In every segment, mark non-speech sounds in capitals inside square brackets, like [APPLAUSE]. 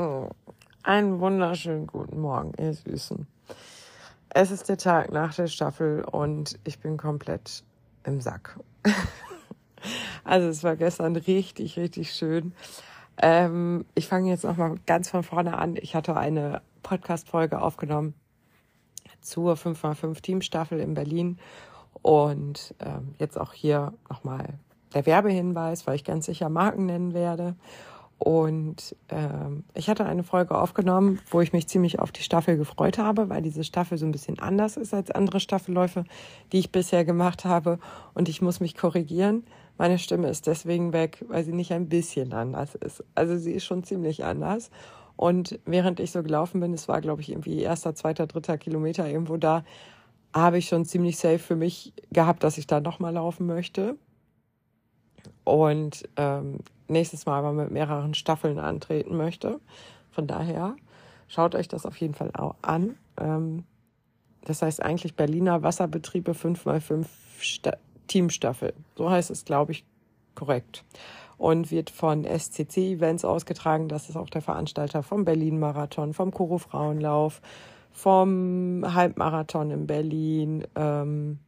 Oh, einen wunderschönen guten Morgen, ihr Süßen. Es ist der Tag nach der Staffel und ich bin komplett im Sack. [LAUGHS] also es war gestern richtig, richtig schön. Ähm, ich fange jetzt nochmal ganz von vorne an. Ich hatte eine Podcast-Folge aufgenommen zur 5x5 Teamstaffel in Berlin und ähm, jetzt auch hier nochmal der Werbehinweis, weil ich ganz sicher Marken nennen werde. Und ähm, ich hatte eine Folge aufgenommen, wo ich mich ziemlich auf die Staffel gefreut habe, weil diese Staffel so ein bisschen anders ist als andere Staffelläufe, die ich bisher gemacht habe. Und ich muss mich korrigieren. Meine Stimme ist deswegen weg, weil sie nicht ein bisschen anders ist. Also sie ist schon ziemlich anders. Und während ich so gelaufen bin, es war, glaube ich, irgendwie erster, zweiter, dritter Kilometer irgendwo da, habe ich schon ziemlich safe für mich gehabt, dass ich da nochmal laufen möchte. Und ähm, nächstes Mal aber mit mehreren Staffeln antreten möchte. Von daher schaut euch das auf jeden Fall auch an. Ähm, das heißt eigentlich Berliner Wasserbetriebe 5x5 Sta Teamstaffel. So heißt es, glaube ich, korrekt. Und wird von SCC Events ausgetragen. Das ist auch der Veranstalter vom Berlin Marathon, vom Koro Frauenlauf, vom Halbmarathon in Berlin, ähm,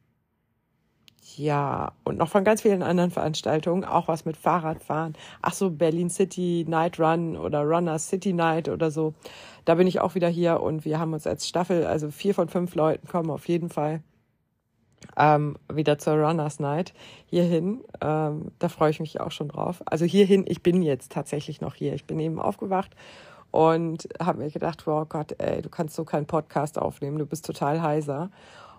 ja, und noch von ganz vielen anderen Veranstaltungen, auch was mit Fahrradfahren. Ach so, Berlin City Night Run oder Runner City Night oder so. Da bin ich auch wieder hier und wir haben uns als Staffel, also vier von fünf Leuten kommen auf jeden Fall ähm, wieder zur Runners Night hierhin. Ähm, da freue ich mich auch schon drauf. Also hierhin, ich bin jetzt tatsächlich noch hier. Ich bin eben aufgewacht und habe mir gedacht, oh Gott, ey, du kannst so keinen Podcast aufnehmen, du bist total heiser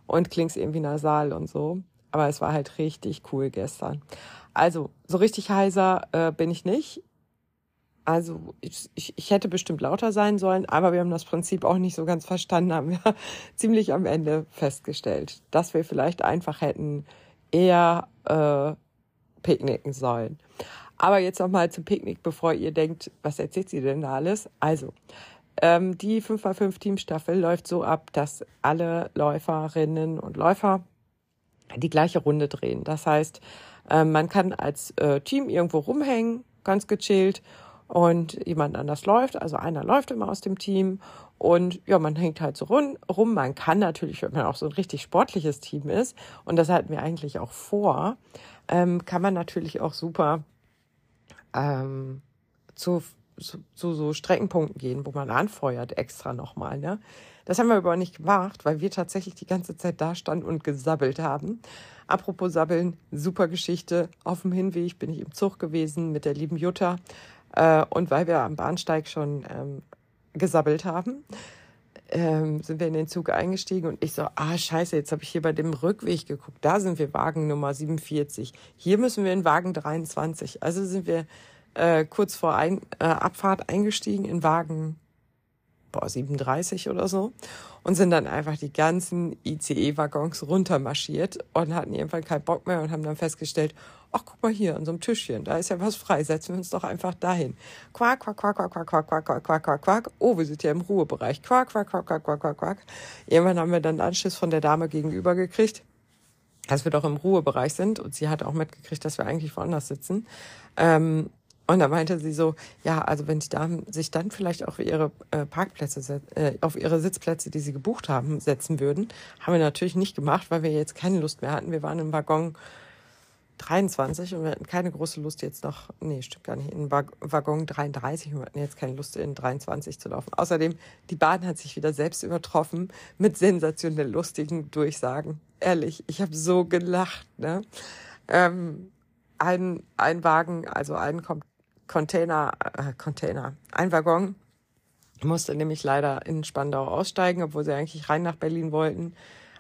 und klingst irgendwie nasal und so. Aber es war halt richtig cool gestern. Also, so richtig heiser äh, bin ich nicht. Also, ich, ich, ich hätte bestimmt lauter sein sollen, aber wir haben das Prinzip auch nicht so ganz verstanden, haben wir [LAUGHS] ziemlich am Ende festgestellt, dass wir vielleicht einfach hätten eher äh, picknicken sollen. Aber jetzt nochmal zum Picknick, bevor ihr denkt, was erzählt sie denn da alles? Also, ähm, die 5x5 Teamstaffel läuft so ab, dass alle Läuferinnen und Läufer die gleiche Runde drehen. Das heißt, äh, man kann als äh, Team irgendwo rumhängen, ganz gechillt und jemand anders läuft. Also einer läuft immer aus dem Team und ja, man hängt halt so rum. Man kann natürlich, wenn man auch so ein richtig sportliches Team ist, und das hatten wir eigentlich auch vor, ähm, kann man natürlich auch super ähm, zu, zu, zu so Streckenpunkten gehen, wo man anfeuert extra nochmal. Ne? Das haben wir aber nicht gemacht, weil wir tatsächlich die ganze Zeit da standen und gesabbelt haben. Apropos Sabbeln, super Geschichte. Auf dem Hinweg bin ich im Zug gewesen mit der lieben Jutta. Äh, und weil wir am Bahnsteig schon ähm, gesabbelt haben, ähm, sind wir in den Zug eingestiegen und ich so, ah scheiße, jetzt habe ich hier bei dem Rückweg geguckt. Da sind wir Wagen Nummer 47. Hier müssen wir in Wagen 23. Also sind wir äh, kurz vor ein, äh, Abfahrt eingestiegen in Wagen boah, 37 oder so und sind dann einfach die ganzen ICE-Waggons runtermarschiert und hatten irgendwann keinen Bock mehr und haben dann festgestellt, ach guck mal hier an so einem Tischchen, da ist ja was frei, setzen wir uns doch einfach dahin. Quack, quack, quack, quack, quack, quack, quack, quack, quack, quack, quack. Oh, wir sind ja im Ruhebereich. Quack, quack, quack, quack, quack, quack, quack. Irgendwann haben wir dann einen Anschluss von der Dame gegenüber gekriegt, dass wir doch im Ruhebereich sind und sie hat auch mitgekriegt, dass wir eigentlich woanders sitzen. Ähm, und da meinte sie so, ja, also wenn die Damen sich dann vielleicht auf ihre äh, Parkplätze, äh, auf ihre Sitzplätze, die sie gebucht haben, setzen würden, haben wir natürlich nicht gemacht, weil wir jetzt keine Lust mehr hatten. Wir waren im Waggon 23 und wir hatten keine große Lust jetzt noch, nee, stimmt gar nicht, in Waggon 33 und wir hatten jetzt keine Lust in 23 zu laufen. Außerdem, die Bahn hat sich wieder selbst übertroffen mit sensationell lustigen Durchsagen. Ehrlich, ich habe so gelacht, ne? Ähm, ein, ein Wagen, also ein kommt Container, äh, Container, ein Waggon musste nämlich leider in Spandau aussteigen, obwohl sie eigentlich rein nach Berlin wollten.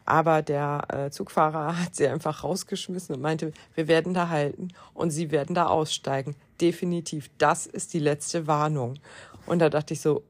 Aber der äh, Zugfahrer [LAUGHS] hat sie einfach rausgeschmissen und meinte, wir werden da halten und sie werden da aussteigen. Definitiv. Das ist die letzte Warnung. Und da dachte ich so,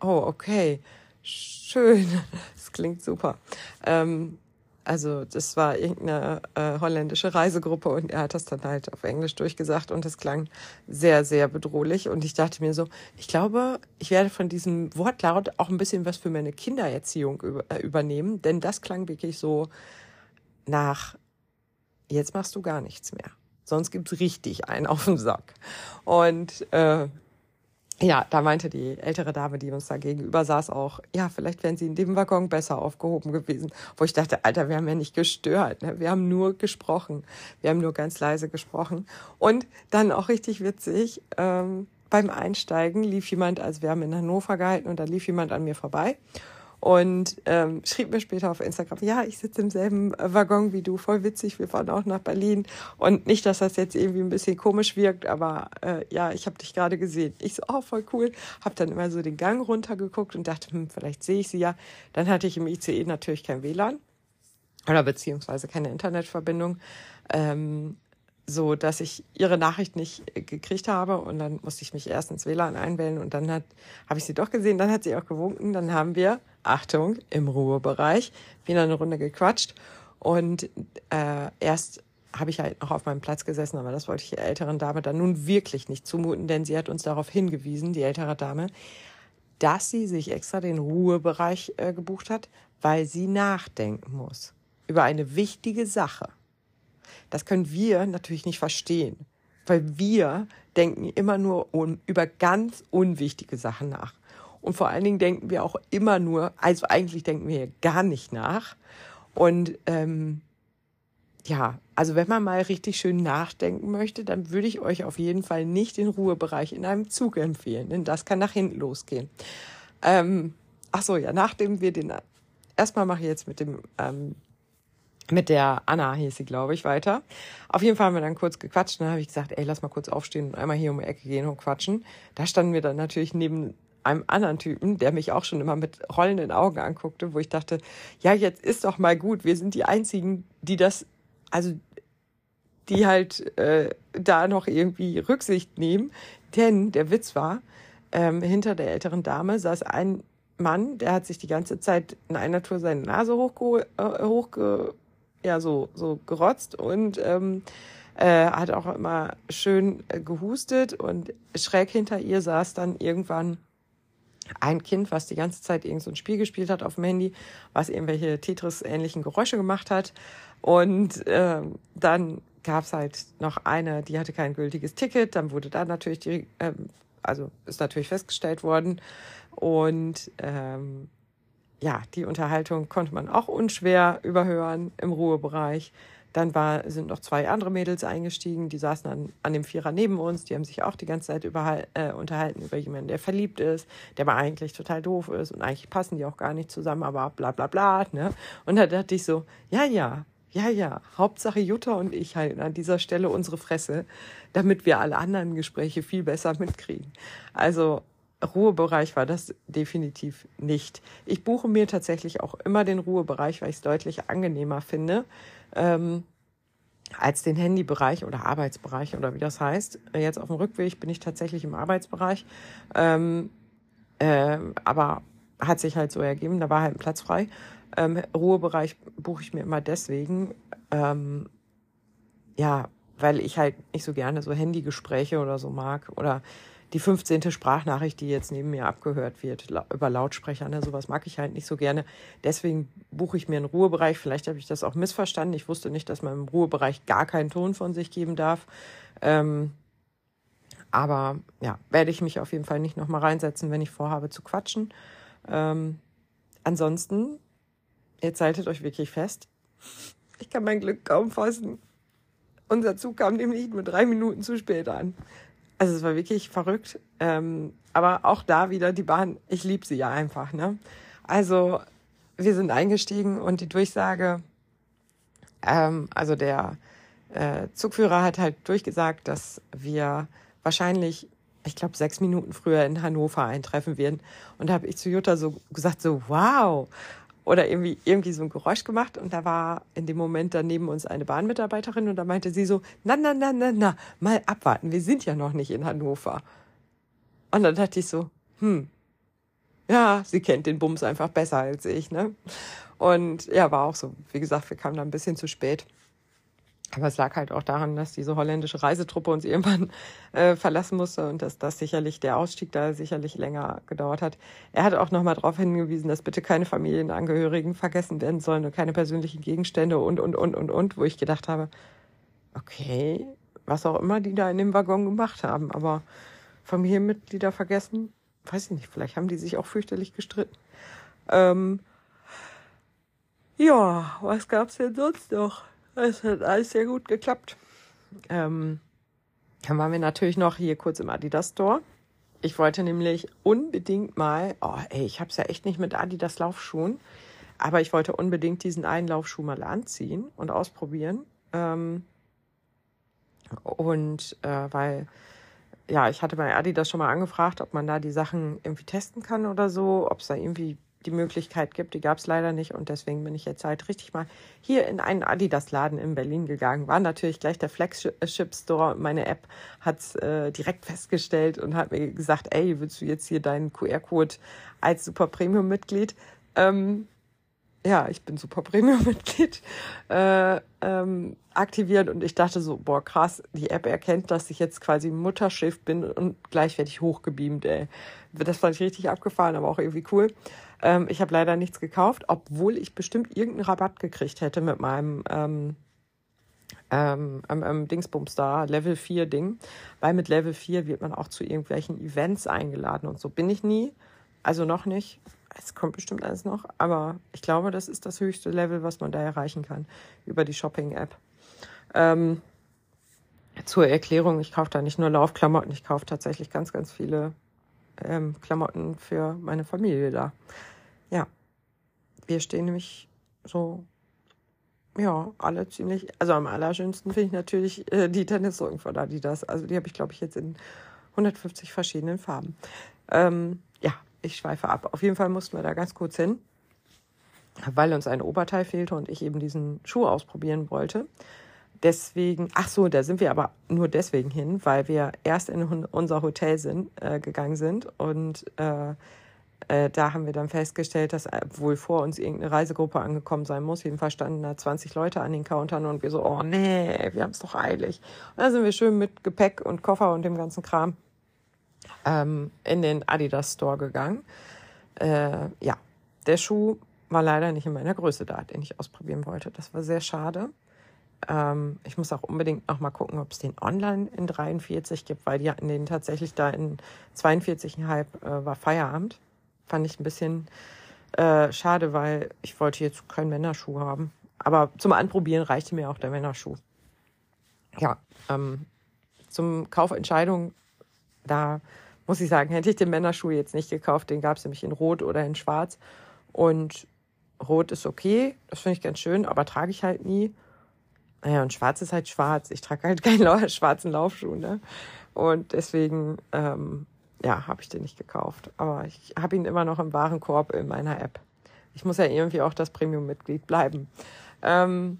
oh, okay, schön. [LAUGHS] Das klingt super. Ähm, also das war irgendeine äh, holländische Reisegruppe und er hat das dann halt auf Englisch durchgesagt und es klang sehr, sehr bedrohlich. Und ich dachte mir so, ich glaube, ich werde von diesem Wortlaut auch ein bisschen was für meine Kindererziehung über, äh, übernehmen, denn das klang wirklich so nach, jetzt machst du gar nichts mehr. Sonst gibt's richtig einen auf den Sack. Und äh, ja, da meinte die ältere Dame, die uns da gegenüber saß, auch, ja, vielleicht wären sie in dem Waggon besser aufgehoben gewesen. Wo ich dachte, Alter, wir haben ja nicht gestört, ne? wir haben nur gesprochen. Wir haben nur ganz leise gesprochen. Und dann auch richtig witzig, ähm, beim Einsteigen lief jemand, also wir haben in Hannover gehalten und da lief jemand an mir vorbei und ähm, schrieb mir später auf Instagram, ja, ich sitze im selben Waggon wie du, voll witzig, wir fahren auch nach Berlin. Und nicht, dass das jetzt irgendwie ein bisschen komisch wirkt, aber äh, ja, ich habe dich gerade gesehen. Ich so, oh, voll cool. Hab dann immer so den Gang runtergeguckt und dachte, hm, vielleicht sehe ich sie ja. Dann hatte ich im ICE natürlich kein WLAN oder beziehungsweise keine Internetverbindung. Ähm, so dass ich ihre Nachricht nicht äh, gekriegt habe. Und dann musste ich mich erst ins WLAN einwählen. Und dann habe ich sie doch gesehen, dann hat sie auch gewunken, dann haben wir Achtung im Ruhebereich wieder eine Runde gequatscht. Und äh, erst habe ich halt noch auf meinem Platz gesessen, aber das wollte ich der älteren Dame dann nun wirklich nicht zumuten, denn sie hat uns darauf hingewiesen, die ältere Dame, dass sie sich extra den Ruhebereich äh, gebucht hat, weil sie nachdenken muss über eine wichtige Sache. Das können wir natürlich nicht verstehen, weil wir denken immer nur um, über ganz unwichtige Sachen nach. Und vor allen Dingen denken wir auch immer nur, also eigentlich denken wir gar nicht nach. Und ähm, ja, also wenn man mal richtig schön nachdenken möchte, dann würde ich euch auf jeden Fall nicht den Ruhebereich in einem Zug empfehlen, denn das kann nach hinten losgehen. Ähm, ach so, ja, nachdem wir den, erstmal mache ich jetzt mit dem ähm, mit der Anna hieß sie, glaube ich, weiter. Auf jeden Fall haben wir dann kurz gequatscht. Dann habe ich gesagt, ey, lass mal kurz aufstehen und einmal hier um die Ecke gehen und quatschen. Da standen wir dann natürlich neben einem anderen Typen, der mich auch schon immer mit rollenden Augen anguckte, wo ich dachte, ja, jetzt ist doch mal gut. Wir sind die einzigen, die das, also die halt äh, da noch irgendwie Rücksicht nehmen. Denn der Witz war, ähm, hinter der älteren Dame saß ein Mann, der hat sich die ganze Zeit in einer Tour seine Nase hochge äh, hochge ja so, so gerotzt und ähm, äh, hat auch immer schön äh, gehustet und schräg hinter ihr saß dann irgendwann ein Kind, was die ganze Zeit irgend so ein Spiel gespielt hat auf dem Handy, was irgendwelche Tetris-ähnlichen Geräusche gemacht hat. Und äh, dann gab es halt noch eine, die hatte kein gültiges Ticket. Dann wurde da natürlich die, äh, also ist natürlich festgestellt worden. Und ähm, ja, die Unterhaltung konnte man auch unschwer überhören im Ruhebereich. Dann war, sind noch zwei andere Mädels eingestiegen, die saßen an, an dem Vierer neben uns. Die haben sich auch die ganze Zeit über, äh, unterhalten über jemanden, der verliebt ist, der aber eigentlich total doof ist und eigentlich passen die auch gar nicht zusammen, aber bla bla bla. Ne? Und da dachte ich so, ja, ja, ja, ja, Hauptsache Jutta und ich halten an dieser Stelle unsere Fresse, damit wir alle anderen Gespräche viel besser mitkriegen. Also Ruhebereich war das definitiv nicht. Ich buche mir tatsächlich auch immer den Ruhebereich, weil ich es deutlich angenehmer finde. Ähm, als den Handybereich oder Arbeitsbereich oder wie das heißt. Jetzt auf dem Rückweg bin ich tatsächlich im Arbeitsbereich. Ähm, äh, aber hat sich halt so ergeben, da war halt ein Platz frei. Ähm, Ruhebereich buche ich mir immer deswegen, ähm, ja, weil ich halt nicht so gerne so Handygespräche oder so mag oder die 15. Sprachnachricht, die jetzt neben mir abgehört wird, über Lautsprecher, ne, sowas mag ich halt nicht so gerne. Deswegen buche ich mir einen Ruhebereich. Vielleicht habe ich das auch missverstanden. Ich wusste nicht, dass man im Ruhebereich gar keinen Ton von sich geben darf. Ähm, aber ja, werde ich mich auf jeden Fall nicht nochmal reinsetzen, wenn ich vorhabe zu quatschen. Ähm, ansonsten, jetzt haltet euch wirklich fest. Ich kann mein Glück kaum fassen. Unser Zug kam nämlich nur drei Minuten zu spät an. Also es war wirklich verrückt. Ähm, aber auch da wieder die Bahn, ich liebe sie ja einfach. Ne? Also wir sind eingestiegen und die Durchsage, ähm, also der äh, Zugführer hat halt durchgesagt, dass wir wahrscheinlich, ich glaube, sechs Minuten früher in Hannover eintreffen werden. Und da habe ich zu Jutta so gesagt, so wow oder irgendwie, irgendwie so ein Geräusch gemacht und da war in dem Moment dann neben uns eine Bahnmitarbeiterin und da meinte sie so, na, na, na, na, na, mal abwarten, wir sind ja noch nicht in Hannover. Und dann dachte ich so, hm, ja, sie kennt den Bums einfach besser als ich, ne? Und ja, war auch so. Wie gesagt, wir kamen da ein bisschen zu spät. Aber es lag halt auch daran, dass diese holländische Reisetruppe uns irgendwann äh, verlassen musste und dass das sicherlich der Ausstieg da sicherlich länger gedauert hat. Er hat auch nochmal darauf hingewiesen, dass bitte keine Familienangehörigen vergessen werden sollen und keine persönlichen Gegenstände und, und, und, und, und, wo ich gedacht habe, okay, was auch immer die da in dem Waggon gemacht haben, aber Familienmitglieder vergessen. Weiß ich nicht, vielleicht haben die sich auch fürchterlich gestritten. Ähm, ja, was gab's denn sonst noch? Es hat alles sehr gut geklappt. Ähm, dann waren wir natürlich noch hier kurz im Adidas Store. Ich wollte nämlich unbedingt mal, oh ey, ich hab's ja echt nicht mit Adidas Laufschuhen, aber ich wollte unbedingt diesen einen Laufschuh mal anziehen und ausprobieren. Ähm, und äh, weil, ja, ich hatte bei Adidas schon mal angefragt, ob man da die Sachen irgendwie testen kann oder so, ob es da irgendwie die Möglichkeit gibt. Die gab es leider nicht und deswegen bin ich jetzt halt richtig mal hier in einen Adidas-Laden in Berlin gegangen. War natürlich gleich der Flagship Store. Meine App hat's äh, direkt festgestellt und hat mir gesagt, ey, willst du jetzt hier deinen QR-Code als Super Premium-Mitglied? Ähm, ja, ich bin Super Premium-Mitglied, äh, ähm, aktiviert und ich dachte so, boah, krass, die App erkennt, dass ich jetzt quasi Mutterschiff bin und gleich werde ich hochgebeamt, ey. Das fand ich richtig abgefahren, aber auch irgendwie cool. Ähm, ich habe leider nichts gekauft, obwohl ich bestimmt irgendeinen Rabatt gekriegt hätte mit meinem ähm, ähm, ähm, Dingsbums da, Level 4 Ding. Weil mit Level 4 wird man auch zu irgendwelchen Events eingeladen und so. Bin ich nie, also noch nicht. Es kommt bestimmt alles noch, aber ich glaube, das ist das höchste Level, was man da erreichen kann über die Shopping-App. Ähm, zur Erklärung, ich kaufe da nicht nur Laufklamotten, ich kaufe tatsächlich ganz, ganz viele ähm, Klamotten für meine Familie da. Ja, wir stehen nämlich so, ja, alle ziemlich, also am allerschönsten finde ich natürlich äh, die Tennissocken von Adidas. Also die habe ich, glaube ich, jetzt in 150 verschiedenen Farben. Ähm, ja, ich schweife ab. Auf jeden Fall mussten wir da ganz kurz hin, weil uns ein Oberteil fehlte und ich eben diesen Schuh ausprobieren wollte. Deswegen, ach so, da sind wir aber nur deswegen hin, weil wir erst in unser Hotel sind, äh, gegangen sind und äh, äh, da haben wir dann festgestellt, dass wohl vor uns irgendeine Reisegruppe angekommen sein muss. Jedenfalls standen da 20 Leute an den Countern und wir so, oh nee, wir haben es doch eilig. Und dann sind wir schön mit Gepäck und Koffer und dem ganzen Kram ähm, in den Adidas Store gegangen. Äh, ja, der Schuh war leider nicht in meiner Größe da, den ich ausprobieren wollte. Das war sehr schade. Ähm, ich muss auch unbedingt noch mal gucken, ob es den online in 43 gibt, weil die hatten den tatsächlich da in 42,5 äh, war Feierabend. Fand ich ein bisschen äh, schade, weil ich wollte jetzt keinen Männerschuh haben. Aber zum Anprobieren reichte mir auch der Männerschuh. Ja, ähm, zum Kaufentscheidung, da muss ich sagen, hätte ich den Männerschuh jetzt nicht gekauft. Den gab es nämlich in Rot oder in Schwarz. Und Rot ist okay, das finde ich ganz schön, aber trage ich halt nie. Naja, und schwarz ist halt schwarz. Ich trage halt keinen [LAUGHS] schwarzen Laufschuh, ne? Und deswegen, ähm, ja, habe ich den nicht gekauft. Aber ich habe ihn immer noch im Warenkorb in meiner App. Ich muss ja irgendwie auch das Premium-Mitglied bleiben. Ähm,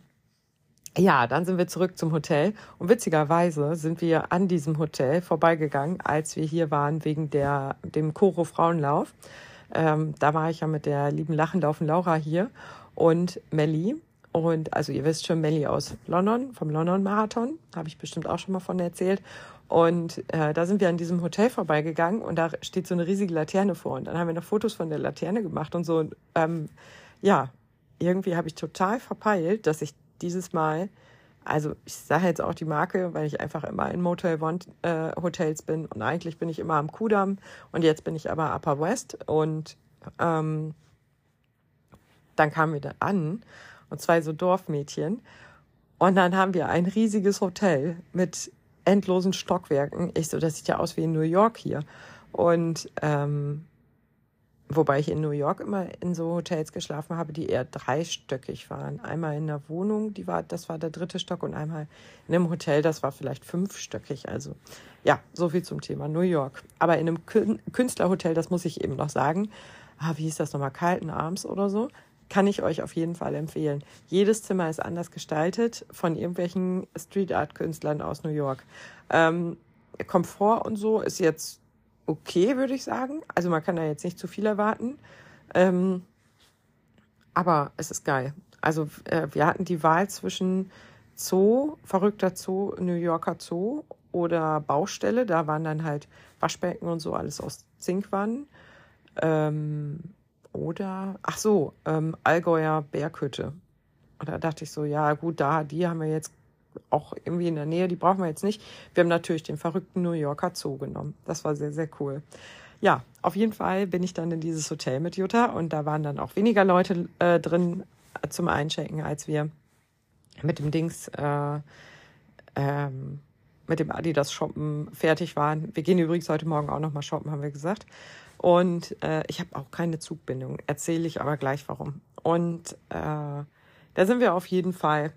ja, dann sind wir zurück zum Hotel. Und witzigerweise sind wir an diesem Hotel vorbeigegangen, als wir hier waren wegen der, dem Choro Frauenlauf. Ähm, da war ich ja mit der lieben Lachenlaufen Laura hier und Melli. Und also ihr wisst schon, Melli aus London, vom London Marathon, habe ich bestimmt auch schon mal von erzählt. Und äh, da sind wir an diesem Hotel vorbeigegangen und da steht so eine riesige Laterne vor. Und dann haben wir noch Fotos von der Laterne gemacht und so. Und, ähm, ja, irgendwie habe ich total verpeilt, dass ich dieses Mal, also ich sage jetzt auch die Marke, weil ich einfach immer in Motel One äh, Hotels bin und eigentlich bin ich immer am Kudamm und jetzt bin ich aber Upper West und ähm, dann kamen wir da an und zwei so Dorfmädchen. Und dann haben wir ein riesiges Hotel mit endlosen Stockwerken. Ich so, das sieht ja aus wie in New York hier. Und ähm, wobei ich in New York immer in so Hotels geschlafen habe, die eher dreistöckig waren. Einmal in der Wohnung, die war, das war der dritte Stock, und einmal in einem Hotel, das war vielleicht fünfstöckig. Also ja, so viel zum Thema New York. Aber in einem Künstlerhotel, das muss ich eben noch sagen, ah, wie hieß das nochmal, Kalten Arms oder so, kann ich euch auf jeden Fall empfehlen. Jedes Zimmer ist anders gestaltet von irgendwelchen Street Art Künstlern aus New York. Ähm, Komfort und so ist jetzt okay, würde ich sagen. Also man kann da jetzt nicht zu viel erwarten. Ähm, aber es ist geil. Also äh, wir hatten die Wahl zwischen Zoo, verrückter Zoo, New Yorker Zoo oder Baustelle. Da waren dann halt Waschbecken und so alles aus Zinkwannen. Ähm, oder, ach so, ähm, Allgäuer Berghütte. Und da dachte ich so, ja gut, da, die haben wir jetzt auch irgendwie in der Nähe, die brauchen wir jetzt nicht. Wir haben natürlich den verrückten New Yorker Zoo genommen. Das war sehr, sehr cool. Ja, auf jeden Fall bin ich dann in dieses Hotel mit Jutta und da waren dann auch weniger Leute äh, drin zum Einchecken, als wir mit dem Dings, äh, ähm, mit dem Adidas Shoppen fertig waren. Wir gehen übrigens heute Morgen auch nochmal shoppen, haben wir gesagt. Und äh, ich habe auch keine Zugbindung, erzähle ich aber gleich warum. Und äh, da sind wir auf jeden Fall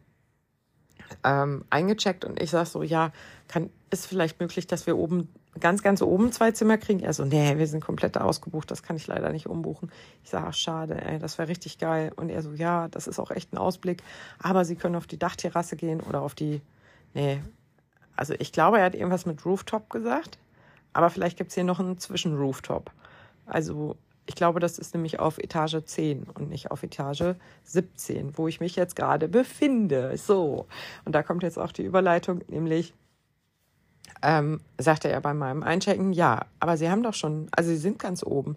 ähm, eingecheckt und ich sage so, ja, kann, ist vielleicht möglich, dass wir oben, ganz, ganz oben zwei Zimmer kriegen? Er so, nee, wir sind komplett ausgebucht, das kann ich leider nicht umbuchen. Ich sage, schade, ey, das wäre richtig geil. Und er so, ja, das ist auch echt ein Ausblick, aber Sie können auf die Dachterrasse gehen oder auf die, nee, also ich glaube, er hat irgendwas mit Rooftop gesagt, aber vielleicht gibt es hier noch einen Zwischenrooftop. Also ich glaube, das ist nämlich auf Etage 10 und nicht auf Etage 17, wo ich mich jetzt gerade befinde. So. Und da kommt jetzt auch die Überleitung, nämlich ähm, sagte er bei meinem Einchecken, ja, aber Sie haben doch schon, also Sie sind ganz oben.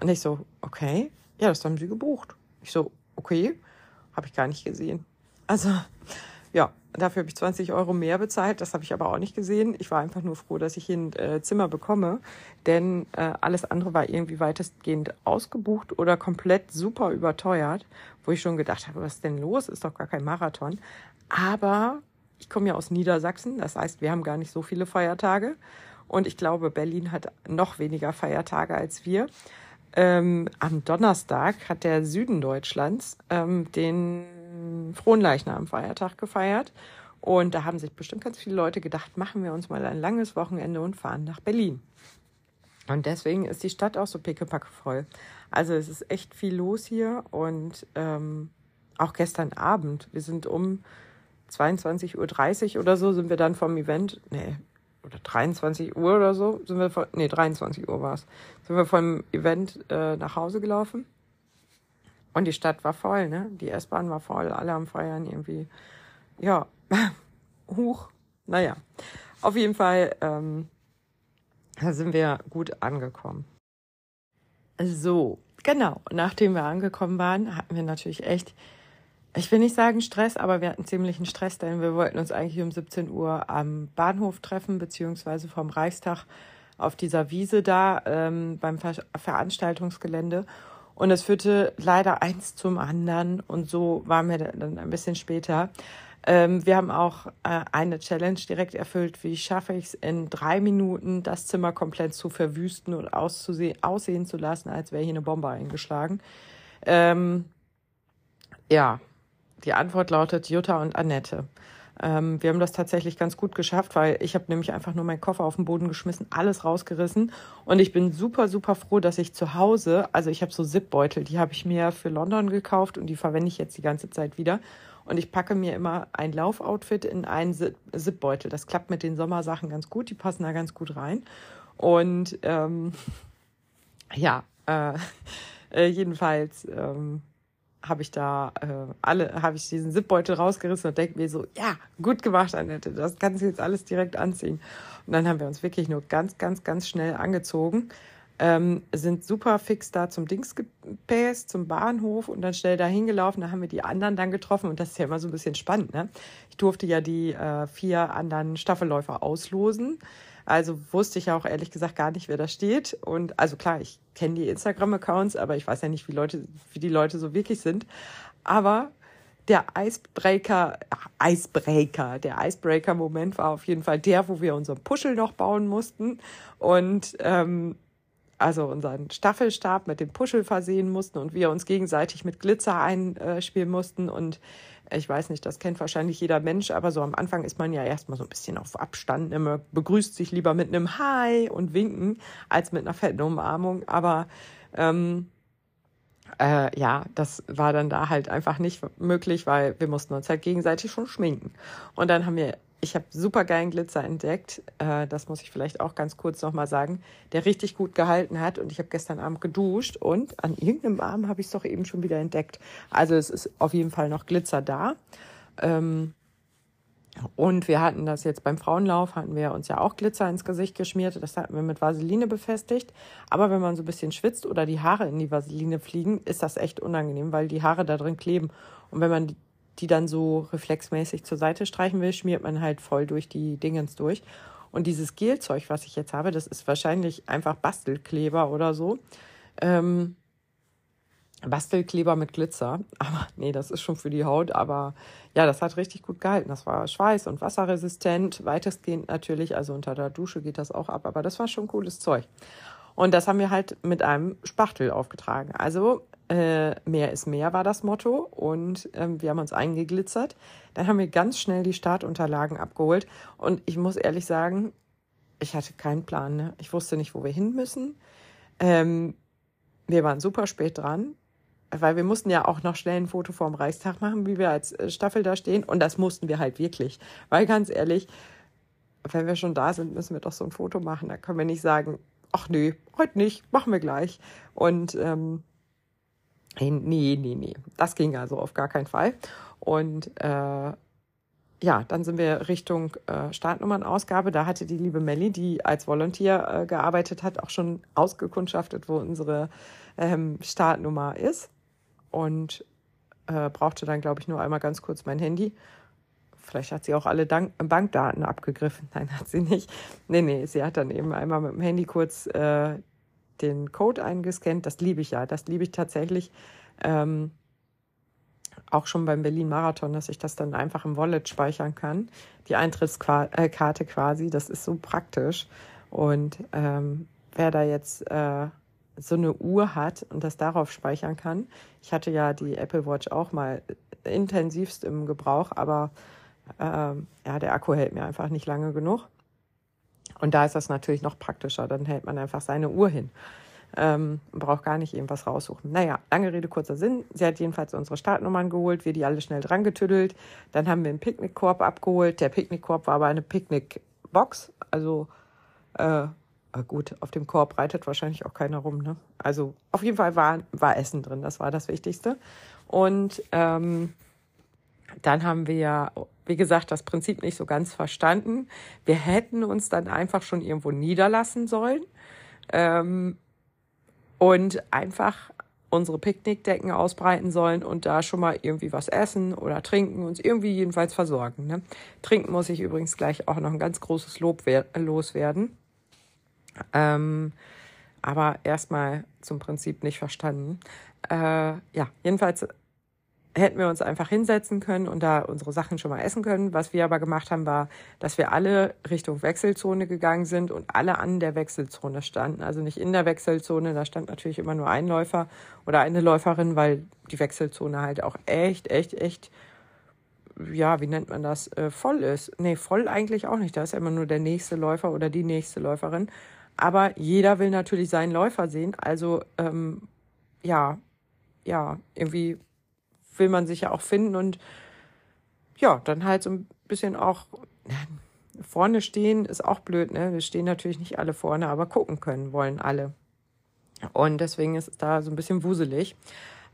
Und ich so, okay, ja, das haben Sie gebucht. Ich so, okay, habe ich gar nicht gesehen. Also, ja, Dafür habe ich 20 Euro mehr bezahlt. Das habe ich aber auch nicht gesehen. Ich war einfach nur froh, dass ich hier ein äh, Zimmer bekomme. Denn äh, alles andere war irgendwie weitestgehend ausgebucht oder komplett super überteuert. Wo ich schon gedacht habe, was ist denn los? Ist doch gar kein Marathon. Aber ich komme ja aus Niedersachsen. Das heißt, wir haben gar nicht so viele Feiertage. Und ich glaube, Berlin hat noch weniger Feiertage als wir. Ähm, am Donnerstag hat der Süden Deutschlands ähm, den Fronleichnam-Feiertag gefeiert. Und da haben sich bestimmt ganz viele Leute gedacht, machen wir uns mal ein langes Wochenende und fahren nach Berlin. Und deswegen ist die Stadt auch so pickepacke voll. Also es ist echt viel los hier und ähm, auch gestern Abend, wir sind um 22.30 Uhr oder so, sind wir dann vom Event, nee, oder 23 Uhr oder so, sind wir von, nee, 23 Uhr war es, sind wir vom Event äh, nach Hause gelaufen. Und die Stadt war voll, ne? Die S-Bahn war voll, alle am Feiern irgendwie. Ja, [LAUGHS] huch. Naja, auf jeden Fall ähm, sind wir gut angekommen. So, genau. Nachdem wir angekommen waren, hatten wir natürlich echt, ich will nicht sagen Stress, aber wir hatten ziemlichen Stress, denn wir wollten uns eigentlich um 17 Uhr am Bahnhof treffen, beziehungsweise vom Reichstag auf dieser Wiese da ähm, beim Ver Veranstaltungsgelände. Und es führte leider eins zum anderen und so waren wir dann ein bisschen später. Ähm, wir haben auch äh, eine Challenge direkt erfüllt. Wie schaffe ich es in drei Minuten, das Zimmer komplett zu verwüsten und aussehen zu lassen, als wäre hier eine Bombe eingeschlagen? Ähm, ja, die Antwort lautet Jutta und Annette. Ähm, wir haben das tatsächlich ganz gut geschafft, weil ich habe nämlich einfach nur meinen Koffer auf den Boden geschmissen, alles rausgerissen und ich bin super, super froh, dass ich zu Hause, also ich habe so Zipbeutel, die habe ich mir für London gekauft und die verwende ich jetzt die ganze Zeit wieder. Und ich packe mir immer ein Laufoutfit in einen Zipbeutel. Das klappt mit den Sommersachen ganz gut, die passen da ganz gut rein. Und ähm, [LAUGHS] ja, äh, [LAUGHS] äh, jedenfalls ähm, habe ich da äh, alle, habe ich diesen Zipbeutel rausgerissen und denke mir so, ja, gut gemacht, Annette, das kannst du jetzt alles direkt anziehen. Und dann haben wir uns wirklich nur ganz, ganz, ganz schnell angezogen, ähm, sind super fix da zum Dings gepäst, zum Bahnhof und dann schnell da hingelaufen. Da haben wir die anderen dann getroffen und das ist ja immer so ein bisschen spannend. Ne? Ich durfte ja die äh, vier anderen Staffelläufer auslosen. Also wusste ich ja auch ehrlich gesagt gar nicht, wer da steht. Und also klar, ich kenne die Instagram-Accounts, aber ich weiß ja nicht, wie Leute, wie die Leute so wirklich sind. Aber der Icebreaker, Icebreaker, der Icebreaker-Moment war auf jeden Fall der, wo wir unseren Puschel noch bauen mussten und ähm, also unseren Staffelstab mit dem Puschel versehen mussten und wir uns gegenseitig mit Glitzer einspielen mussten und ich weiß nicht, das kennt wahrscheinlich jeder Mensch, aber so am Anfang ist man ja erstmal so ein bisschen auf Abstand. Man begrüßt sich lieber mit einem Hi und Winken als mit einer fetten Umarmung. Aber ähm, äh, ja, das war dann da halt einfach nicht möglich, weil wir mussten uns halt gegenseitig schon schminken. Und dann haben wir ich habe super geilen Glitzer entdeckt. Äh, das muss ich vielleicht auch ganz kurz nochmal sagen, der richtig gut gehalten hat. Und ich habe gestern Abend geduscht und an irgendeinem Arm habe ich es doch eben schon wieder entdeckt. Also es ist auf jeden Fall noch Glitzer da. Ähm, und wir hatten das jetzt beim Frauenlauf, hatten wir uns ja auch Glitzer ins Gesicht geschmiert. Das hatten wir mit Vaseline befestigt. Aber wenn man so ein bisschen schwitzt oder die Haare in die Vaseline fliegen, ist das echt unangenehm, weil die Haare da drin kleben. Und wenn man die dann so reflexmäßig zur Seite streichen will, schmiert man halt voll durch die Dingens durch. Und dieses Gelzeug, was ich jetzt habe, das ist wahrscheinlich einfach Bastelkleber oder so. Ähm, Bastelkleber mit Glitzer. [LAUGHS] Aber nee, das ist schon für die Haut. Aber ja, das hat richtig gut gehalten. Das war schweiß- und wasserresistent. Weitestgehend natürlich. Also unter der Dusche geht das auch ab. Aber das war schon cooles Zeug. Und das haben wir halt mit einem Spachtel aufgetragen. Also äh, mehr ist mehr war das Motto. Und ähm, wir haben uns eingeglitzert. Dann haben wir ganz schnell die Startunterlagen abgeholt. Und ich muss ehrlich sagen, ich hatte keinen Plan. Ne? Ich wusste nicht, wo wir hin müssen. Ähm, wir waren super spät dran weil wir mussten ja auch noch schnell ein Foto vorm Reichstag machen, wie wir als äh, Staffel da stehen. Und das mussten wir halt wirklich. Weil ganz ehrlich, wenn wir schon da sind, müssen wir doch so ein Foto machen. Da können wir nicht sagen, ach nee, heute nicht, machen wir gleich. Und ähm, nee, nee, nee, das ging also auf gar keinen Fall. Und äh, ja, dann sind wir Richtung äh, Startnummernausgabe. Da hatte die liebe Melli, die als Volunteer äh, gearbeitet hat, auch schon ausgekundschaftet, wo unsere ähm, Startnummer ist und äh, brauchte dann, glaube ich, nur einmal ganz kurz mein Handy. Vielleicht hat sie auch alle Dank Bankdaten abgegriffen. [LAUGHS] Nein, hat sie nicht. Nee, nee, sie hat dann eben einmal mit dem Handy kurz äh, den Code eingescannt. Das liebe ich ja. Das liebe ich tatsächlich. Ähm, auch schon beim Berlin-Marathon, dass ich das dann einfach im Wallet speichern kann. Die Eintrittskarte quasi, das ist so praktisch. Und ähm, wer da jetzt äh, so eine Uhr hat und das darauf speichern kann. Ich hatte ja die Apple Watch auch mal intensivst im Gebrauch, aber ähm, ja, der Akku hält mir einfach nicht lange genug. Und da ist das natürlich noch praktischer. Dann hält man einfach seine Uhr hin. Ähm, braucht gar nicht irgendwas raussuchen. Naja, lange Rede, kurzer Sinn. Sie hat jedenfalls unsere Startnummern geholt, wir die alle schnell dran getüdelt. Dann haben wir einen Picknickkorb abgeholt. Der Picknickkorb war aber eine Picknickbox. Also äh, gut, auf dem Korb reitet wahrscheinlich auch keiner rum. Ne? Also auf jeden Fall war, war Essen drin, das war das Wichtigste. Und ähm, dann haben wir, wie gesagt, das Prinzip nicht so ganz verstanden. Wir hätten uns dann einfach schon irgendwo niederlassen sollen ähm, und einfach unsere Picknickdecken ausbreiten sollen und da schon mal irgendwie was essen oder trinken, uns irgendwie jedenfalls versorgen. Ne? Trinken muss ich übrigens gleich auch noch ein ganz großes Lob loswerden. Ähm, aber erstmal zum Prinzip nicht verstanden. Äh, ja, jedenfalls hätten wir uns einfach hinsetzen können und da unsere Sachen schon mal essen können. Was wir aber gemacht haben, war, dass wir alle Richtung Wechselzone gegangen sind und alle an der Wechselzone standen. Also nicht in der Wechselzone, da stand natürlich immer nur ein Läufer oder eine Läuferin, weil die Wechselzone halt auch echt, echt, echt, ja, wie nennt man das, äh, voll ist. Nee, voll eigentlich auch nicht. Da ist immer nur der nächste Läufer oder die nächste Läuferin. Aber jeder will natürlich seinen Läufer sehen. Also ähm, ja, ja, irgendwie will man sich ja auch finden und ja, dann halt so ein bisschen auch vorne stehen ist auch blöd, ne? Wir stehen natürlich nicht alle vorne, aber gucken können wollen alle. Und deswegen ist es da so ein bisschen wuselig.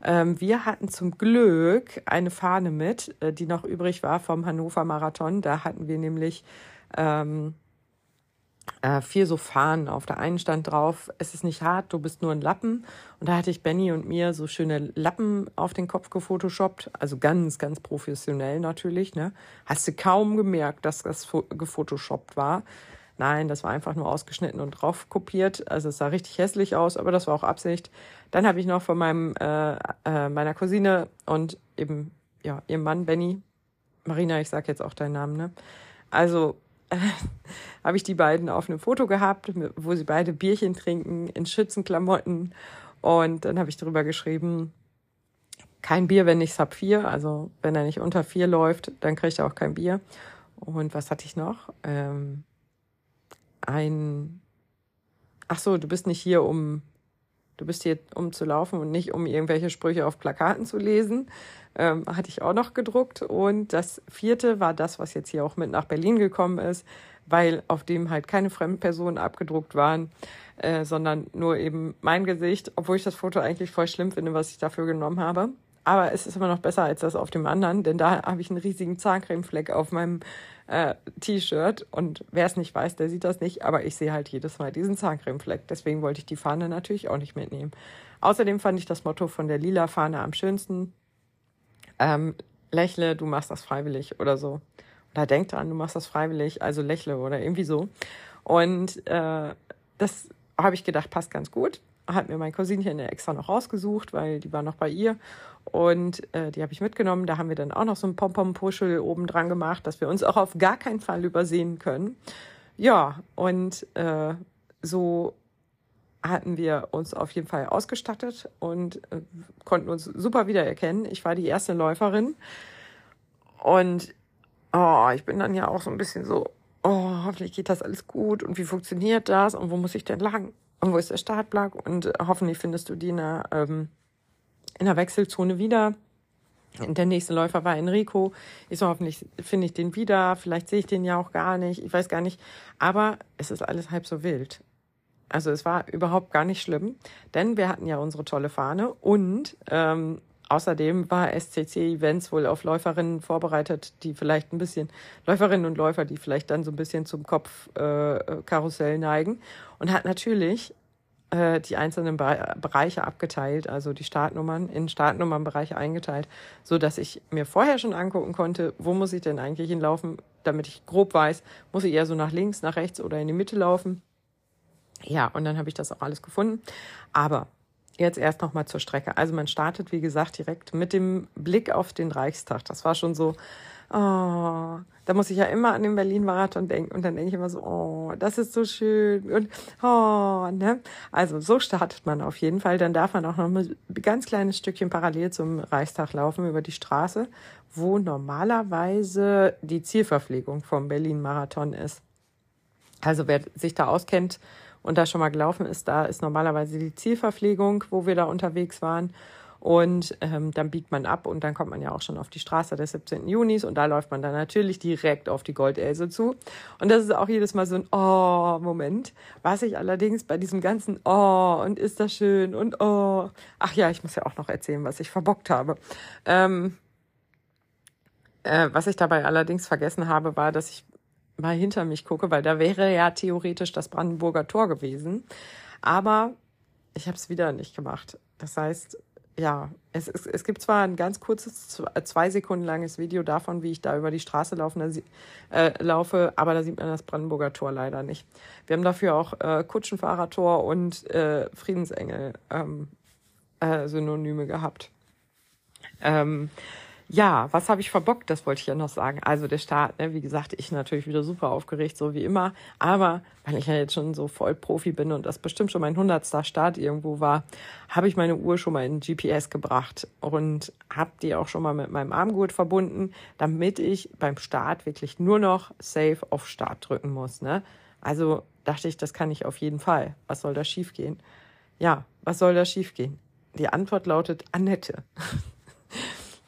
Ähm, wir hatten zum Glück eine Fahne mit, äh, die noch übrig war vom Hannover Marathon. Da hatten wir nämlich ähm, äh, vier so Fahnen. Auf der einen stand drauf, es ist nicht hart, du bist nur ein Lappen. Und da hatte ich Benny und mir so schöne Lappen auf den Kopf gefotoshoppt. Also ganz, ganz professionell natürlich. Ne? Hast du kaum gemerkt, dass das gefotoshoppt war. Nein, das war einfach nur ausgeschnitten und drauf kopiert. Also es sah richtig hässlich aus, aber das war auch Absicht. Dann habe ich noch von meinem äh, äh, meiner Cousine und eben ja ihrem Mann Benny, Marina, ich sag jetzt auch deinen Namen, ne? Also [LAUGHS] habe ich die beiden auf einem Foto gehabt, wo sie beide Bierchen trinken in Schützenklamotten. Und dann habe ich drüber geschrieben, kein Bier, wenn nicht Saphir. Also wenn er nicht unter vier läuft, dann kriegt er auch kein Bier. Und was hatte ich noch? Ähm, ein, ach so, du bist nicht hier, um, du bist hier, um zu laufen und nicht, um irgendwelche Sprüche auf Plakaten zu lesen ähm, hatte ich auch noch gedruckt. Und das vierte war das, was jetzt hier auch mit nach Berlin gekommen ist, weil auf dem halt keine Fremdpersonen abgedruckt waren, äh, sondern nur eben mein Gesicht, obwohl ich das Foto eigentlich voll schlimm finde, was ich dafür genommen habe. Aber es ist immer noch besser als das auf dem anderen, denn da habe ich einen riesigen Zahncremefleck auf meinem äh, T-Shirt. Und wer es nicht weiß, der sieht das nicht, aber ich sehe halt jedes Mal diesen Zahncremefleck. Deswegen wollte ich die Fahne natürlich auch nicht mitnehmen. Außerdem fand ich das Motto von der lila Fahne am schönsten. Ähm, lächle, du machst das freiwillig oder so. Oder denk dran, du machst das freiwillig, also lächle oder irgendwie so. Und äh, das habe ich gedacht, passt ganz gut. Hat mir mein Cousinchen extra noch rausgesucht, weil die war noch bei ihr. Und äh, die habe ich mitgenommen. Da haben wir dann auch noch so ein Pompom-Puschel oben dran gemacht, dass wir uns auch auf gar keinen Fall übersehen können. Ja, und äh, so hatten wir uns auf jeden Fall ausgestattet und äh, konnten uns super wiedererkennen. Ich war die erste Läuferin und oh, ich bin dann ja auch so ein bisschen so, oh, hoffentlich geht das alles gut und wie funktioniert das und wo muss ich denn lang wo ist der Startblock und äh, hoffentlich findest du die in der, ähm, in der Wechselzone wieder. Der nächste Läufer war Enrico. Ich so, hoffentlich finde ich den wieder. Vielleicht sehe ich den ja auch gar nicht. Ich weiß gar nicht. Aber es ist alles halb so wild. Also es war überhaupt gar nicht schlimm, denn wir hatten ja unsere tolle Fahne und ähm, außerdem war SCC Events wohl auf Läuferinnen vorbereitet, die vielleicht ein bisschen, Läuferinnen und Läufer, die vielleicht dann so ein bisschen zum Kopfkarussell äh, neigen und hat natürlich äh, die einzelnen Bereiche abgeteilt, also die Startnummern in Startnummernbereiche eingeteilt, so dass ich mir vorher schon angucken konnte, wo muss ich denn eigentlich hinlaufen, damit ich grob weiß, muss ich eher so nach links, nach rechts oder in die Mitte laufen ja, und dann habe ich das auch alles gefunden. Aber jetzt erst noch mal zur Strecke. Also man startet, wie gesagt, direkt mit dem Blick auf den Reichstag. Das war schon so, oh, da muss ich ja immer an den Berlin-Marathon denken. Und dann denke ich immer so, oh, das ist so schön. Und, oh, ne? Also so startet man auf jeden Fall. Dann darf man auch noch ein ganz kleines Stückchen parallel zum Reichstag laufen über die Straße, wo normalerweise die Zielverpflegung vom Berlin-Marathon ist. Also wer sich da auskennt, und da schon mal gelaufen ist, da ist normalerweise die Zielverpflegung, wo wir da unterwegs waren. Und ähm, dann biegt man ab und dann kommt man ja auch schon auf die Straße des 17. Junis und da läuft man dann natürlich direkt auf die Goldelse zu. Und das ist auch jedes Mal so ein Oh-Moment. Was ich allerdings bei diesem ganzen Oh und ist das schön und Oh. Ach ja, ich muss ja auch noch erzählen, was ich verbockt habe. Ähm, äh, was ich dabei allerdings vergessen habe, war, dass ich mal hinter mich gucke, weil da wäre ja theoretisch das Brandenburger Tor gewesen. Aber ich habe es wieder nicht gemacht. Das heißt, ja, es, es, es gibt zwar ein ganz kurzes, zwei Sekunden langes Video davon, wie ich da über die Straße laufen, äh, laufe, aber da sieht man das Brandenburger Tor leider nicht. Wir haben dafür auch äh, Kutschenfahrertor und äh, Friedensengel ähm, äh, Synonyme gehabt. Ähm, ja, was habe ich verbockt? Das wollte ich ja noch sagen. Also der Start, ne, wie gesagt, ich natürlich wieder super aufgeregt, so wie immer. Aber weil ich ja jetzt schon so voll Profi bin und das bestimmt schon mein hundertster Start irgendwo war, habe ich meine Uhr schon mal in GPS gebracht und habe die auch schon mal mit meinem Armgurt verbunden, damit ich beim Start wirklich nur noch Safe auf Start drücken muss. Ne? Also dachte ich, das kann ich auf jeden Fall. Was soll da schiefgehen? Ja, was soll da schiefgehen? Die Antwort lautet Annette. [LAUGHS]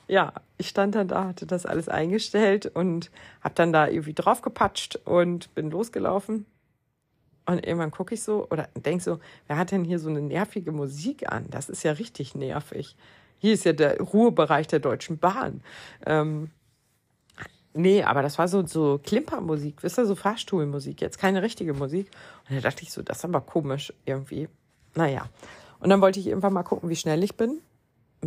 ja, ich stand dann da, hatte das alles eingestellt und habe dann da irgendwie draufgepatscht und bin losgelaufen. Und irgendwann gucke ich so oder denk so, wer hat denn hier so eine nervige Musik an? Das ist ja richtig nervig. Hier ist ja der Ruhebereich der Deutschen Bahn. Ähm, nee, aber das war so, so Klimpermusik, wisst ihr, so Fahrstuhlmusik, jetzt keine richtige Musik. Und da dachte ich so, das ist aber komisch irgendwie. Naja. Und dann wollte ich irgendwann mal gucken, wie schnell ich bin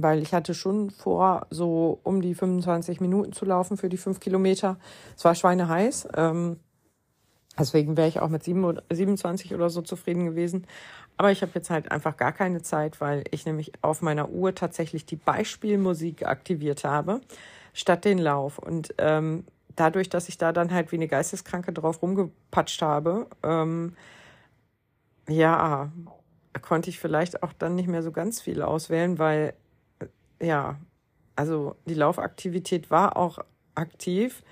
weil ich hatte schon vor, so um die 25 Minuten zu laufen für die fünf Kilometer. Es war schweineheiß. Ähm, deswegen wäre ich auch mit 27 oder so zufrieden gewesen. Aber ich habe jetzt halt einfach gar keine Zeit, weil ich nämlich auf meiner Uhr tatsächlich die Beispielmusik aktiviert habe, statt den Lauf. Und ähm, dadurch, dass ich da dann halt wie eine Geisteskranke drauf rumgepatscht habe, ähm, ja, konnte ich vielleicht auch dann nicht mehr so ganz viel auswählen, weil ja, also die Laufaktivität war auch aktiv,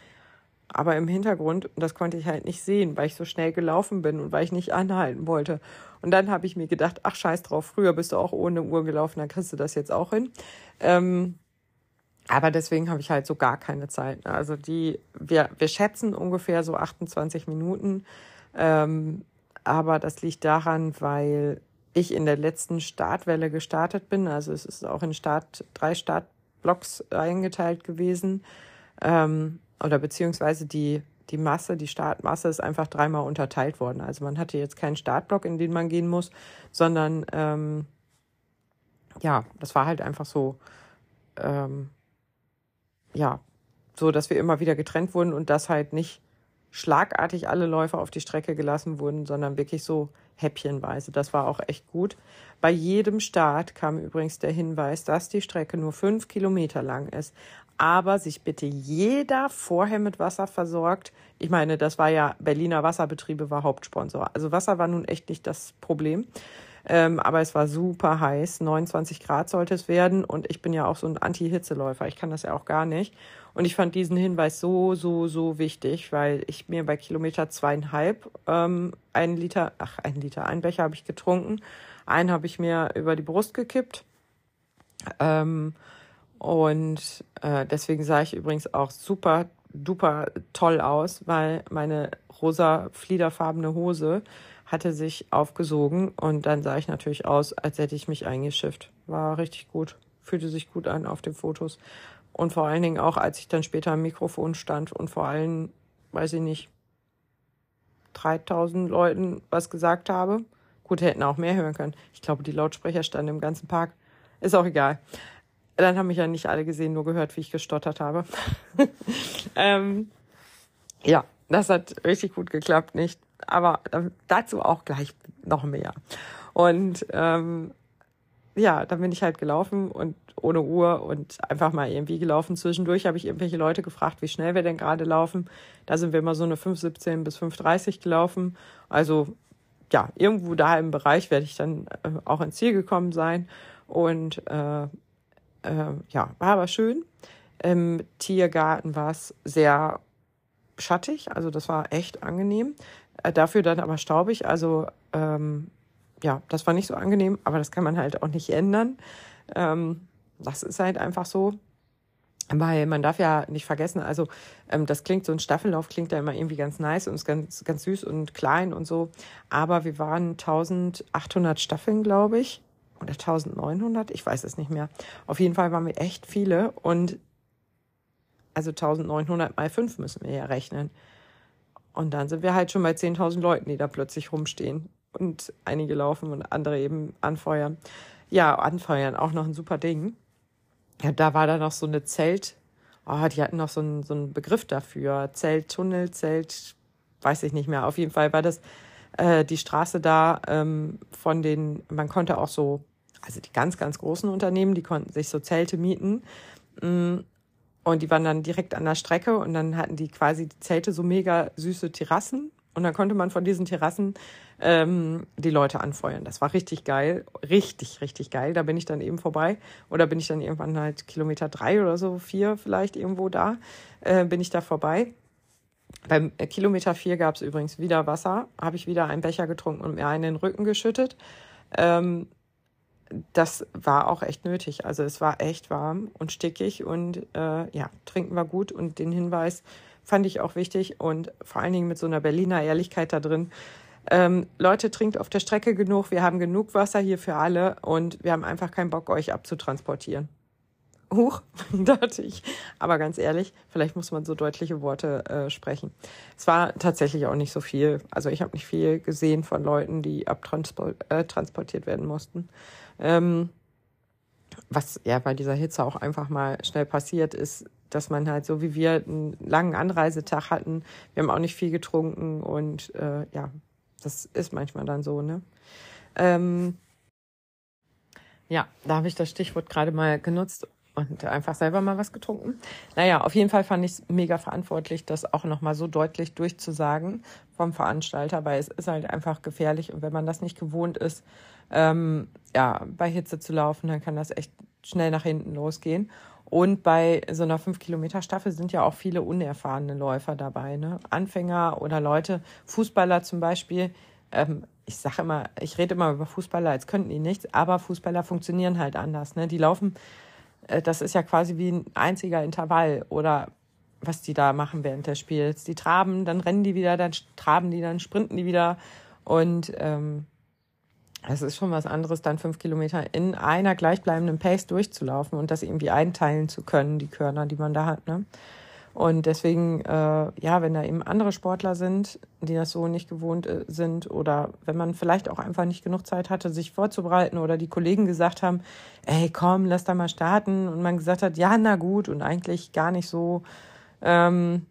aber im Hintergrund, das konnte ich halt nicht sehen, weil ich so schnell gelaufen bin und weil ich nicht anhalten wollte. Und dann habe ich mir gedacht, ach scheiß drauf, früher bist du auch ohne Uhr gelaufen, dann kriegst du das jetzt auch hin. Ähm, aber deswegen habe ich halt so gar keine Zeit. Also die, wir, wir schätzen ungefähr so 28 Minuten. Ähm, aber das liegt daran, weil ich in der letzten Startwelle gestartet bin. Also es ist auch in Start, drei Startblocks eingeteilt gewesen. Ähm, oder beziehungsweise die, die Masse, die Startmasse ist einfach dreimal unterteilt worden. Also man hatte jetzt keinen Startblock, in den man gehen muss, sondern ähm, ja, das war halt einfach so, ähm, ja, so, dass wir immer wieder getrennt wurden und dass halt nicht schlagartig alle Läufer auf die Strecke gelassen wurden, sondern wirklich so häppchenweise. Das war auch echt gut. Bei jedem Start kam übrigens der Hinweis, dass die Strecke nur fünf Kilometer lang ist. Aber sich bitte jeder vorher mit Wasser versorgt. Ich meine, das war ja Berliner Wasserbetriebe war Hauptsponsor. Also Wasser war nun echt nicht das Problem. Ähm, aber es war super heiß. 29 Grad sollte es werden. Und ich bin ja auch so ein Anti-Hitzeläufer. Ich kann das ja auch gar nicht. Und ich fand diesen Hinweis so, so, so wichtig, weil ich mir bei Kilometer zweieinhalb ähm, einen Liter, ach, einen Liter, einen Becher habe ich getrunken. Einen habe ich mir über die Brust gekippt. Ähm, und äh, deswegen sah ich übrigens auch super duper toll aus, weil meine rosa fliederfarbene Hose hatte sich aufgesogen und dann sah ich natürlich aus, als hätte ich mich eingeschifft. War richtig gut, fühlte sich gut an auf den Fotos. Und vor allen Dingen auch, als ich dann später am Mikrofon stand und vor allem, weiß ich nicht, 3000 Leuten was gesagt habe. Gut, hätten auch mehr hören können. Ich glaube, die Lautsprecher standen im ganzen Park. Ist auch egal. Dann haben mich ja nicht alle gesehen, nur gehört, wie ich gestottert habe. [LAUGHS] ähm, ja, das hat richtig gut geklappt, nicht? Aber dazu auch gleich noch mehr. Und ähm, ja, dann bin ich halt gelaufen und ohne Uhr und einfach mal irgendwie gelaufen. Zwischendurch habe ich irgendwelche Leute gefragt, wie schnell wir denn gerade laufen. Da sind wir immer so eine 5,17 bis 5,30 gelaufen. Also ja, irgendwo da im Bereich werde ich dann äh, auch ins Ziel gekommen sein. Und äh, äh, ja, war aber schön. Im Tiergarten war es sehr schattig, also das war echt angenehm. Äh, dafür dann aber staubig, also ähm, ja, das war nicht so angenehm, aber das kann man halt auch nicht ändern. Ähm, das ist halt einfach so. Weil man darf ja nicht vergessen, also ähm, das klingt, so ein Staffellauf klingt ja immer irgendwie ganz nice und ist ganz, ganz süß und klein und so. Aber wir waren 1800 Staffeln, glaube ich. Oder 1900, ich weiß es nicht mehr. Auf jeden Fall waren wir echt viele und also 1900 mal 5 müssen wir ja rechnen. Und dann sind wir halt schon bei 10.000 Leuten, die da plötzlich rumstehen und einige laufen und andere eben anfeuern. Ja, anfeuern, auch noch ein super Ding. Ja, da war da noch so eine Zelt, oh, die hatten noch so einen, so einen Begriff dafür. Zelttunnel, Zelt, weiß ich nicht mehr. Auf jeden Fall war das äh, die Straße da ähm, von den, man konnte auch so, also die ganz, ganz großen Unternehmen, die konnten sich so Zelte mieten. Mm, und die waren dann direkt an der Strecke und dann hatten die quasi die Zelte so mega süße Terrassen. Und dann konnte man von diesen Terrassen ähm, die Leute anfeuern. Das war richtig geil, richtig, richtig geil. Da bin ich dann eben vorbei oder bin ich dann irgendwann halt Kilometer drei oder so, vier vielleicht irgendwo da, äh, bin ich da vorbei. Beim äh, Kilometer vier gab es übrigens wieder Wasser, habe ich wieder einen Becher getrunken und mir einen in den Rücken geschüttet. Ähm, das war auch echt nötig. Also es war echt warm und stickig und äh, ja, trinken war gut und den Hinweis fand ich auch wichtig und vor allen Dingen mit so einer Berliner Ehrlichkeit da drin ähm, Leute, trinkt auf der Strecke genug, wir haben genug Wasser hier für alle und wir haben einfach keinen Bock, euch abzutransportieren. Huch, [LAUGHS] dachte ich. Aber ganz ehrlich, vielleicht muss man so deutliche Worte äh, sprechen. Es war tatsächlich auch nicht so viel. Also ich habe nicht viel gesehen von Leuten, die abtransportiert äh, werden mussten. Ähm, was ja bei dieser Hitze auch einfach mal schnell passiert ist, dass man halt so wie wir einen langen Anreisetag hatten. Wir haben auch nicht viel getrunken und äh, ja, das ist manchmal dann so, ne? Ähm, ja, da habe ich das Stichwort gerade mal genutzt und einfach selber mal was getrunken. Naja, auf jeden Fall fand ich es mega verantwortlich, das auch nochmal so deutlich durchzusagen vom Veranstalter, weil es ist halt einfach gefährlich und wenn man das nicht gewohnt ist, ähm, ja, bei Hitze zu laufen, dann kann das echt schnell nach hinten losgehen. Und bei so einer 5-Kilometer-Staffel sind ja auch viele unerfahrene Läufer dabei, ne? Anfänger oder Leute, Fußballer zum Beispiel. Ähm, ich sage immer, ich rede immer über Fußballer, als könnten die nichts, aber Fußballer funktionieren halt anders. Ne? Die laufen, äh, das ist ja quasi wie ein einziger Intervall oder was die da machen während des Spiels. Die traben, dann rennen die wieder, dann traben die, dann sprinten die wieder. Und ähm, es ist schon was anderes, dann fünf Kilometer in einer gleichbleibenden Pace durchzulaufen und das irgendwie einteilen zu können, die Körner, die man da hat. Ne? Und deswegen, äh, ja, wenn da eben andere Sportler sind, die das so nicht gewohnt äh, sind oder wenn man vielleicht auch einfach nicht genug Zeit hatte, sich vorzubereiten oder die Kollegen gesagt haben, ey, komm, lass da mal starten und man gesagt hat, ja, na gut und eigentlich gar nicht so, ähm,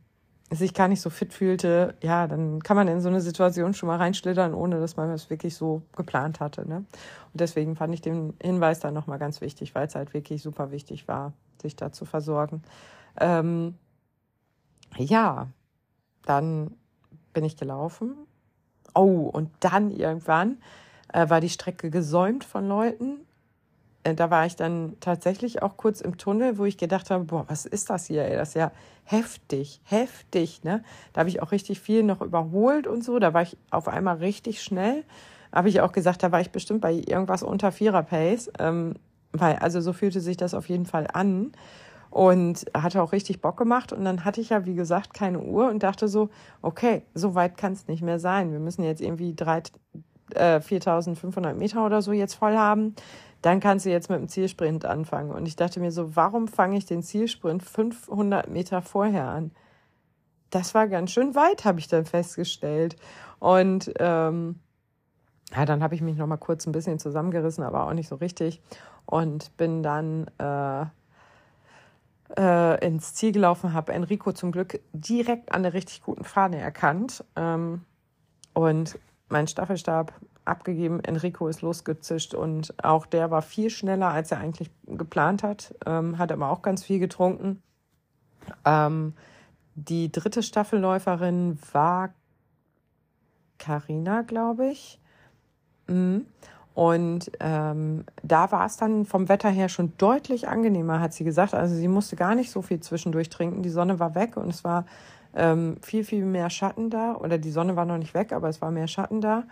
sich gar nicht so fit fühlte, ja, dann kann man in so eine Situation schon mal reinschlittern, ohne dass man es wirklich so geplant hatte. Ne? Und deswegen fand ich den Hinweis dann nochmal ganz wichtig, weil es halt wirklich super wichtig war, sich da zu versorgen. Ähm, ja, dann bin ich gelaufen. Oh, und dann irgendwann äh, war die Strecke gesäumt von Leuten. Äh, da war ich dann tatsächlich auch kurz im Tunnel, wo ich gedacht habe, boah, was ist das hier? Ey? Das ist ja heftig, heftig. Ne? Da habe ich auch richtig viel noch überholt und so. Da war ich auf einmal richtig schnell. Habe ich auch gesagt, da war ich bestimmt bei irgendwas unter Vierer Pace. Ähm, weil, also so fühlte sich das auf jeden Fall an und hatte auch richtig Bock gemacht. Und dann hatte ich ja, wie gesagt, keine Uhr und dachte so, okay, so weit kann es nicht mehr sein. Wir müssen jetzt irgendwie drei, äh, 4500 Meter oder so jetzt voll haben. Dann kannst du jetzt mit dem Zielsprint anfangen. Und ich dachte mir so, warum fange ich den Zielsprint 500 Meter vorher an? Das war ganz schön weit, habe ich dann festgestellt. Und ähm, ja, dann habe ich mich noch mal kurz ein bisschen zusammengerissen, aber auch nicht so richtig. Und bin dann äh, äh, ins Ziel gelaufen, habe Enrico zum Glück direkt an der richtig guten Fahne erkannt ähm, und meinen Staffelstab abgegeben. Enrico ist losgezischt und auch der war viel schneller, als er eigentlich geplant hat, ähm, hat aber auch ganz viel getrunken. Ähm, die dritte Staffelläuferin war Karina, glaube ich. Mhm. Und ähm, da war es dann vom Wetter her schon deutlich angenehmer, hat sie gesagt. Also sie musste gar nicht so viel zwischendurch trinken. Die Sonne war weg und es war ähm, viel, viel mehr Schatten da. Oder die Sonne war noch nicht weg, aber es war mehr Schatten da.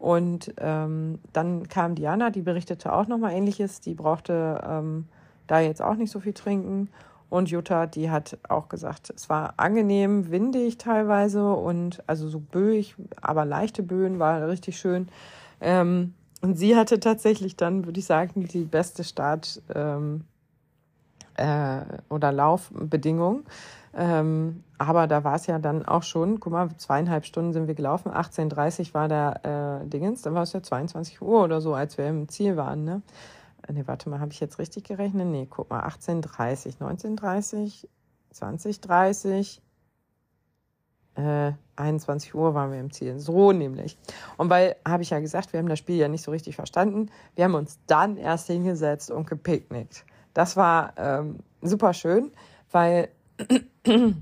Und ähm, dann kam Diana, die berichtete auch nochmal Ähnliches. Die brauchte ähm, da jetzt auch nicht so viel trinken. Und Jutta, die hat auch gesagt, es war angenehm, windig teilweise und also so böig, aber leichte Böen war richtig schön. Ähm, und sie hatte tatsächlich dann, würde ich sagen, die beste Start- ähm, äh, oder Laufbedingung. Ähm, aber da war es ja dann auch schon, guck mal, zweieinhalb Stunden sind wir gelaufen, 18.30 war der äh, Dingens, dann war es ja 22 Uhr oder so, als wir im Ziel waren, ne? Äh, nee, warte mal, habe ich jetzt richtig gerechnet? Nee, guck mal, 18.30, 19.30, 20.30, äh, 21 Uhr waren wir im Ziel. So nämlich. Und weil, habe ich ja gesagt, wir haben das Spiel ja nicht so richtig verstanden. Wir haben uns dann erst hingesetzt und gepicknickt. Das war ähm, super schön, weil [CLEARS THROAT]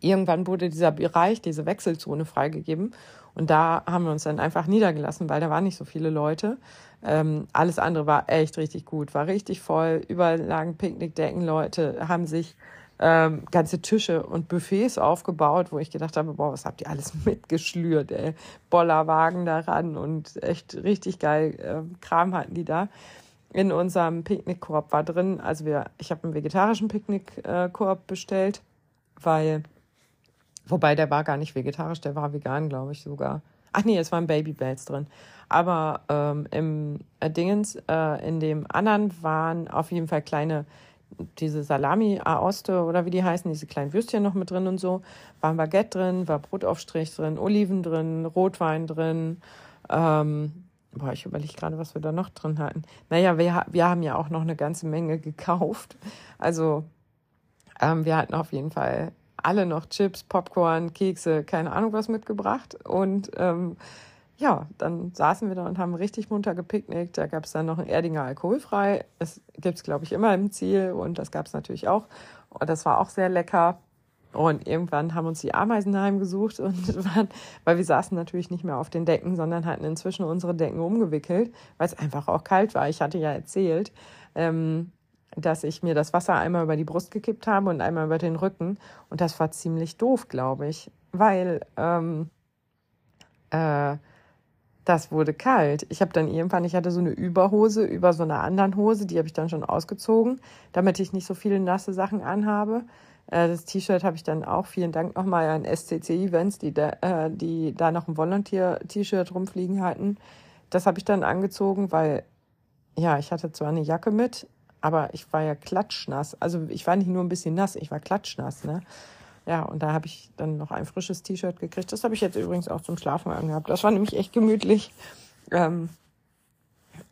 irgendwann wurde dieser Bereich, diese Wechselzone freigegeben. Und da haben wir uns dann einfach niedergelassen, weil da waren nicht so viele Leute. Ähm, alles andere war echt richtig gut, war richtig voll. Überall lagen Picknickdecken, Leute haben sich ähm, ganze Tische und Buffets aufgebaut, wo ich gedacht habe, boah, was habt ihr alles [LAUGHS] mitgeschlürt, ey. Bollerwagen daran und echt richtig geil äh, Kram hatten die da. In unserem Picknickkorb war drin, also wir, ich habe einen vegetarischen Picknickkorb bestellt, weil, wobei der war gar nicht vegetarisch, der war vegan, glaube ich sogar. Ach nee, es waren Babybells drin. Aber ähm, im äh, Dingens, äh, in dem anderen waren auf jeden Fall kleine diese Salami Aoste oder wie die heißen, diese kleinen Würstchen noch mit drin und so. War ein Baguette drin, war Brotaufstrich drin, Oliven drin, Rotwein drin. Ähm, boah, ich überlege gerade, was wir da noch drin hatten. Naja, wir, wir haben ja auch noch eine ganze Menge [LAUGHS] gekauft. Also ähm, wir hatten auf jeden Fall alle noch Chips, Popcorn, Kekse, keine Ahnung was mitgebracht. Und ähm, ja, dann saßen wir da und haben richtig munter gepicknickt. Da gab es dann noch ein Erdinger alkoholfrei. Das gibt es, glaube ich, immer im Ziel und das gab es natürlich auch. Und das war auch sehr lecker. Und irgendwann haben uns die Ameisen heimgesucht und [LAUGHS] waren, weil wir saßen natürlich nicht mehr auf den Decken, sondern hatten inzwischen unsere Decken umgewickelt, weil es einfach auch kalt war. Ich hatte ja erzählt, ähm, dass ich mir das Wasser einmal über die Brust gekippt habe und einmal über den Rücken. Und das war ziemlich doof, glaube ich, weil ähm, äh, das wurde kalt. Ich habe dann irgendwann, ich hatte so eine Überhose über so einer anderen Hose, die habe ich dann schon ausgezogen, damit ich nicht so viele nasse Sachen anhabe. Äh, das T-Shirt habe ich dann auch, vielen Dank nochmal an SCC Events, die da, äh, die da noch ein Volunteer-T-Shirt rumfliegen hatten. Das habe ich dann angezogen, weil, ja, ich hatte zwar eine Jacke mit, aber ich war ja klatschnass. Also ich war nicht nur ein bisschen nass, ich war klatschnass, ne? Ja, und da habe ich dann noch ein frisches T-Shirt gekriegt. Das habe ich jetzt übrigens auch zum Schlafen angehabt. Das war nämlich echt gemütlich. Ähm,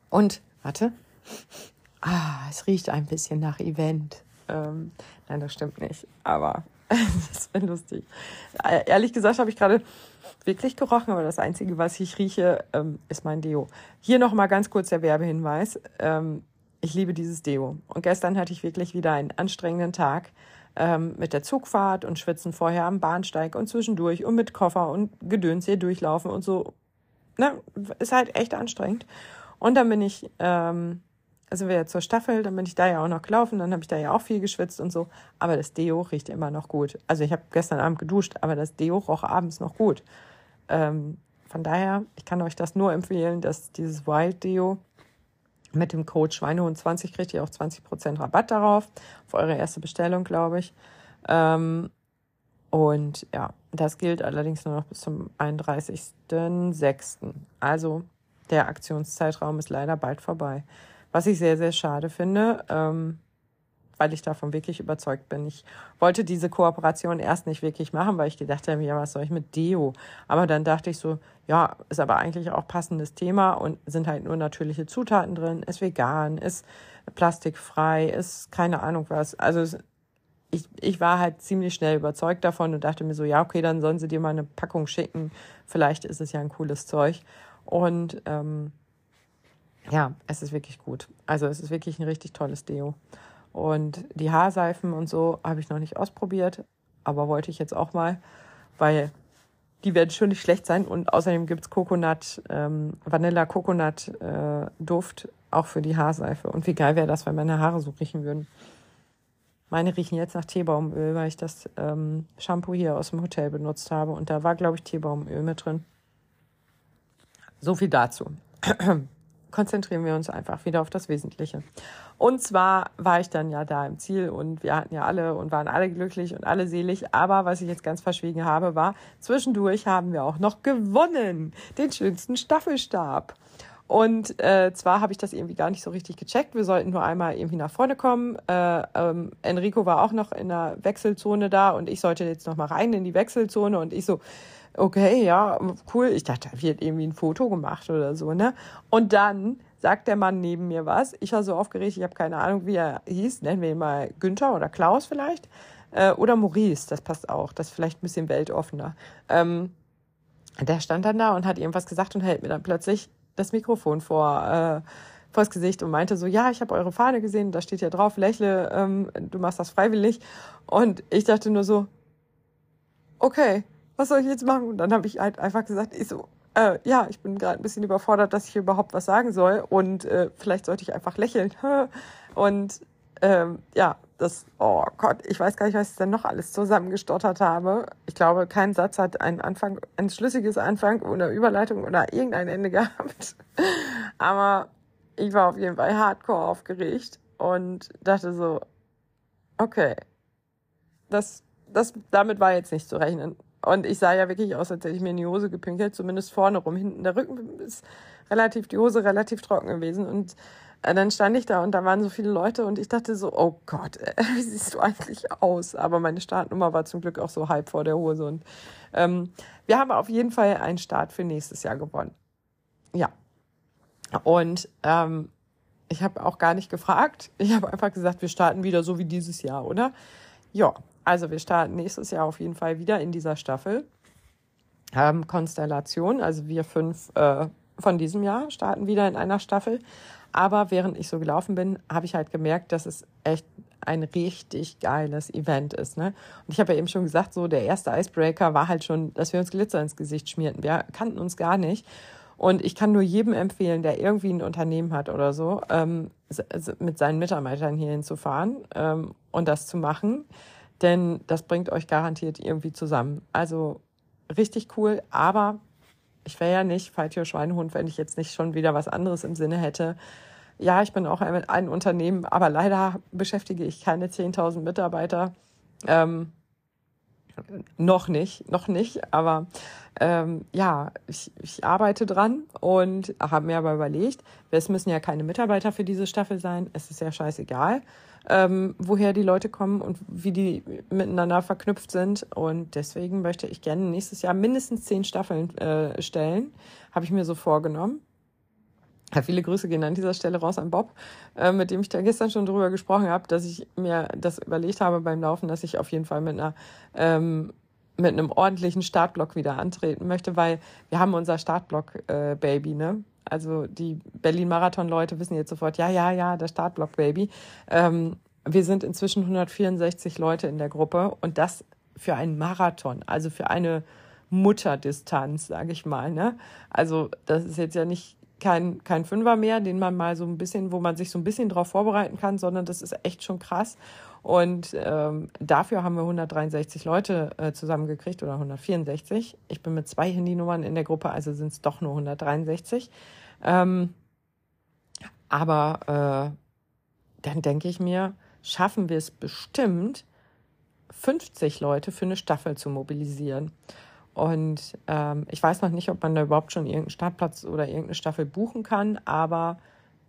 und, warte. Ah, es riecht ein bisschen nach Event. Ähm, nein, das stimmt nicht. Aber [LAUGHS] das wäre lustig. Äh, ehrlich gesagt habe ich gerade wirklich gerochen, aber das Einzige, was ich rieche, ähm, ist mein Deo. Hier nochmal ganz kurz der Werbehinweis. Ähm, ich liebe dieses Deo. Und gestern hatte ich wirklich wieder einen anstrengenden Tag ähm, mit der Zugfahrt und Schwitzen vorher am Bahnsteig und zwischendurch und mit Koffer und Gedöns hier durchlaufen und so. Ne, ist halt echt anstrengend. Und dann bin ich, ähm, also wir zur Staffel, dann bin ich da ja auch noch gelaufen, dann habe ich da ja auch viel geschwitzt und so. Aber das Deo riecht immer noch gut. Also ich habe gestern Abend geduscht, aber das Deo roch abends noch gut. Ähm, von daher, ich kann euch das nur empfehlen, dass dieses Wild Deo mit dem Code Schweinehund20 kriegt ihr auch 20% Rabatt darauf, für eure erste Bestellung, glaube ich. Ähm, und ja, das gilt allerdings nur noch bis zum 31.06. Also der Aktionszeitraum ist leider bald vorbei. Was ich sehr, sehr schade finde. Ähm, weil ich davon wirklich überzeugt bin. Ich wollte diese Kooperation erst nicht wirklich machen, weil ich gedacht habe, ja, was soll ich mit Deo? Aber dann dachte ich so, ja, ist aber eigentlich auch passendes Thema und sind halt nur natürliche Zutaten drin, ist vegan, ist plastikfrei, ist keine Ahnung was. Also ich, ich war halt ziemlich schnell überzeugt davon und dachte mir so, ja, okay, dann sollen sie dir mal eine Packung schicken. Vielleicht ist es ja ein cooles Zeug. Und ähm, ja, es ist wirklich gut. Also es ist wirklich ein richtig tolles Deo. Und die Haarseifen und so habe ich noch nicht ausprobiert, aber wollte ich jetzt auch mal, weil die werden schon nicht schlecht sein. Und außerdem gibt es Coconut, ähm, Vanilla Coconut äh, auch für die Haarseife. Und wie geil wäre das, wenn meine Haare so riechen würden. Meine riechen jetzt nach Teebaumöl, weil ich das ähm, Shampoo hier aus dem Hotel benutzt habe. Und da war, glaube ich, Teebaumöl mit drin. So viel dazu. [CLEARS THROAT] konzentrieren wir uns einfach wieder auf das Wesentliche. Und zwar war ich dann ja da im Ziel und wir hatten ja alle und waren alle glücklich und alle selig. Aber was ich jetzt ganz verschwiegen habe, war, zwischendurch haben wir auch noch gewonnen. Den schönsten Staffelstab. Und äh, zwar habe ich das irgendwie gar nicht so richtig gecheckt. Wir sollten nur einmal irgendwie nach vorne kommen. Äh, ähm, Enrico war auch noch in der Wechselzone da und ich sollte jetzt noch mal rein in die Wechselzone und ich so, okay, ja, cool. Ich dachte, da wird irgendwie ein Foto gemacht oder so, ne? Und dann sagt der Mann neben mir was. Ich war so aufgeregt, ich habe keine Ahnung, wie er hieß. Nennen wir ihn mal Günther oder Klaus vielleicht. Äh, oder Maurice, das passt auch. Das ist vielleicht ein bisschen weltoffener. Ähm, der stand dann da und hat irgendwas gesagt und hält mir dann plötzlich das Mikrofon vor, äh, vors Gesicht und meinte so, ja, ich habe eure Fahne gesehen, da steht ja drauf, lächle, ähm, du machst das freiwillig. Und ich dachte nur so, okay, was soll ich jetzt machen? Und dann habe ich halt einfach gesagt, ich so, äh, ja, ich bin gerade ein bisschen überfordert, dass ich überhaupt was sagen soll und äh, vielleicht sollte ich einfach lächeln. [LAUGHS] und ähm, ja, das, oh Gott, ich weiß gar nicht, was ich denn noch alles zusammengestottert habe. Ich glaube, kein Satz hat einen Anfang, ein schlüssiges Anfang oder Überleitung oder irgendein Ende [LAUGHS] gehabt. Aber ich war auf jeden Fall hardcore aufgeregt und dachte so, okay, das, das, damit war jetzt nicht zu rechnen. Und ich sah ja wirklich aus, als hätte ich mir in die Hose gepinkelt, zumindest vorne rum. Hinten der Rücken ist relativ, die Hose relativ trocken gewesen. Und äh, dann stand ich da und da waren so viele Leute und ich dachte so, oh Gott, äh, [LAUGHS] wie siehst du eigentlich aus? Aber meine Startnummer war zum Glück auch so halb vor der Hose. Und ähm, wir haben auf jeden Fall einen Start für nächstes Jahr gewonnen. Ja. Und ähm, ich habe auch gar nicht gefragt. Ich habe einfach gesagt, wir starten wieder so wie dieses Jahr, oder? Ja, also wir starten nächstes Jahr auf jeden Fall wieder in dieser Staffel. Ähm, Konstellation, also wir fünf äh, von diesem Jahr starten wieder in einer Staffel. Aber während ich so gelaufen bin, habe ich halt gemerkt, dass es echt ein richtig geiles Event ist. Ne? Und ich habe ja eben schon gesagt, so der erste Icebreaker war halt schon, dass wir uns Glitzer ins Gesicht schmierten. Wir kannten uns gar nicht. Und ich kann nur jedem empfehlen, der irgendwie ein Unternehmen hat oder so, ähm, mit seinen Mitarbeitern hier hinzufahren ähm, und das zu machen denn das bringt euch garantiert irgendwie zusammen. Also richtig cool, aber ich wäre ja nicht Falltür Schweinehund, wenn ich jetzt nicht schon wieder was anderes im Sinne hätte. Ja, ich bin auch ein, ein Unternehmen, aber leider beschäftige ich keine 10.000 Mitarbeiter. Ähm, noch nicht, noch nicht, aber ähm, ja, ich, ich arbeite dran und habe mir aber überlegt, es müssen ja keine Mitarbeiter für diese Staffel sein, es ist ja scheißegal, ähm, woher die Leute kommen und wie die miteinander verknüpft sind und deswegen möchte ich gerne nächstes Jahr mindestens zehn Staffeln äh, stellen, habe ich mir so vorgenommen. Ja, viele Grüße gehen an dieser Stelle raus an Bob, äh, mit dem ich da gestern schon drüber gesprochen habe, dass ich mir das überlegt habe beim Laufen, dass ich auf jeden Fall mit einer ähm, mit einem ordentlichen Startblock wieder antreten möchte, weil wir haben unser Startblock-Baby, äh, ne? Also die Berlin-Marathon-Leute wissen jetzt sofort, ja, ja, ja, der Startblock-Baby. Ähm, wir sind inzwischen 164 Leute in der Gruppe und das für einen Marathon, also für eine Mutterdistanz, sage ich mal. Ne? Also das ist jetzt ja nicht kein, kein Fünfer mehr, den man mal so ein bisschen, wo man sich so ein bisschen drauf vorbereiten kann, sondern das ist echt schon krass. Und ähm, dafür haben wir 163 Leute äh, zusammengekriegt oder 164. Ich bin mit zwei Handynummern in der Gruppe, also sind es doch nur 163. Ähm, aber äh, dann denke ich mir, schaffen wir es bestimmt, 50 Leute für eine Staffel zu mobilisieren. Und ähm, ich weiß noch nicht, ob man da überhaupt schon irgendeinen Startplatz oder irgendeine Staffel buchen kann, aber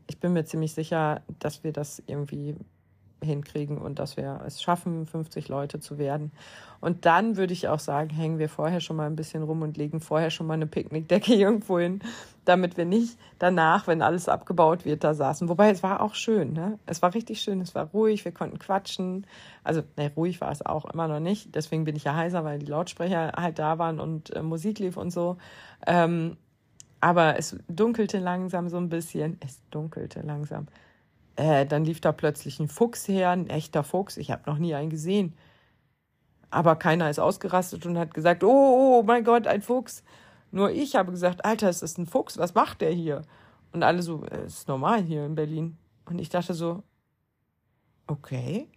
ich bin mir ziemlich sicher, dass wir das irgendwie hinkriegen und dass wir es schaffen, 50 Leute zu werden. Und dann würde ich auch sagen, hängen wir vorher schon mal ein bisschen rum und legen vorher schon mal eine Picknickdecke [LAUGHS] irgendwo hin, damit wir nicht danach, wenn alles abgebaut wird, da saßen. Wobei es war auch schön, ne? Es war richtig schön, es war ruhig, wir konnten quatschen. Also, ne, ruhig war es auch immer noch nicht. Deswegen bin ich ja heiser, weil die Lautsprecher halt da waren und äh, Musik lief und so. Ähm, aber es dunkelte langsam so ein bisschen. Es dunkelte langsam. Äh, dann lief da plötzlich ein Fuchs her, ein echter Fuchs. Ich habe noch nie einen gesehen. Aber keiner ist ausgerastet und hat gesagt, oh, oh, oh mein Gott, ein Fuchs. Nur ich habe gesagt, Alter, es ist ein Fuchs, was macht der hier? Und alle so, es äh, ist normal hier in Berlin. Und ich dachte so, okay.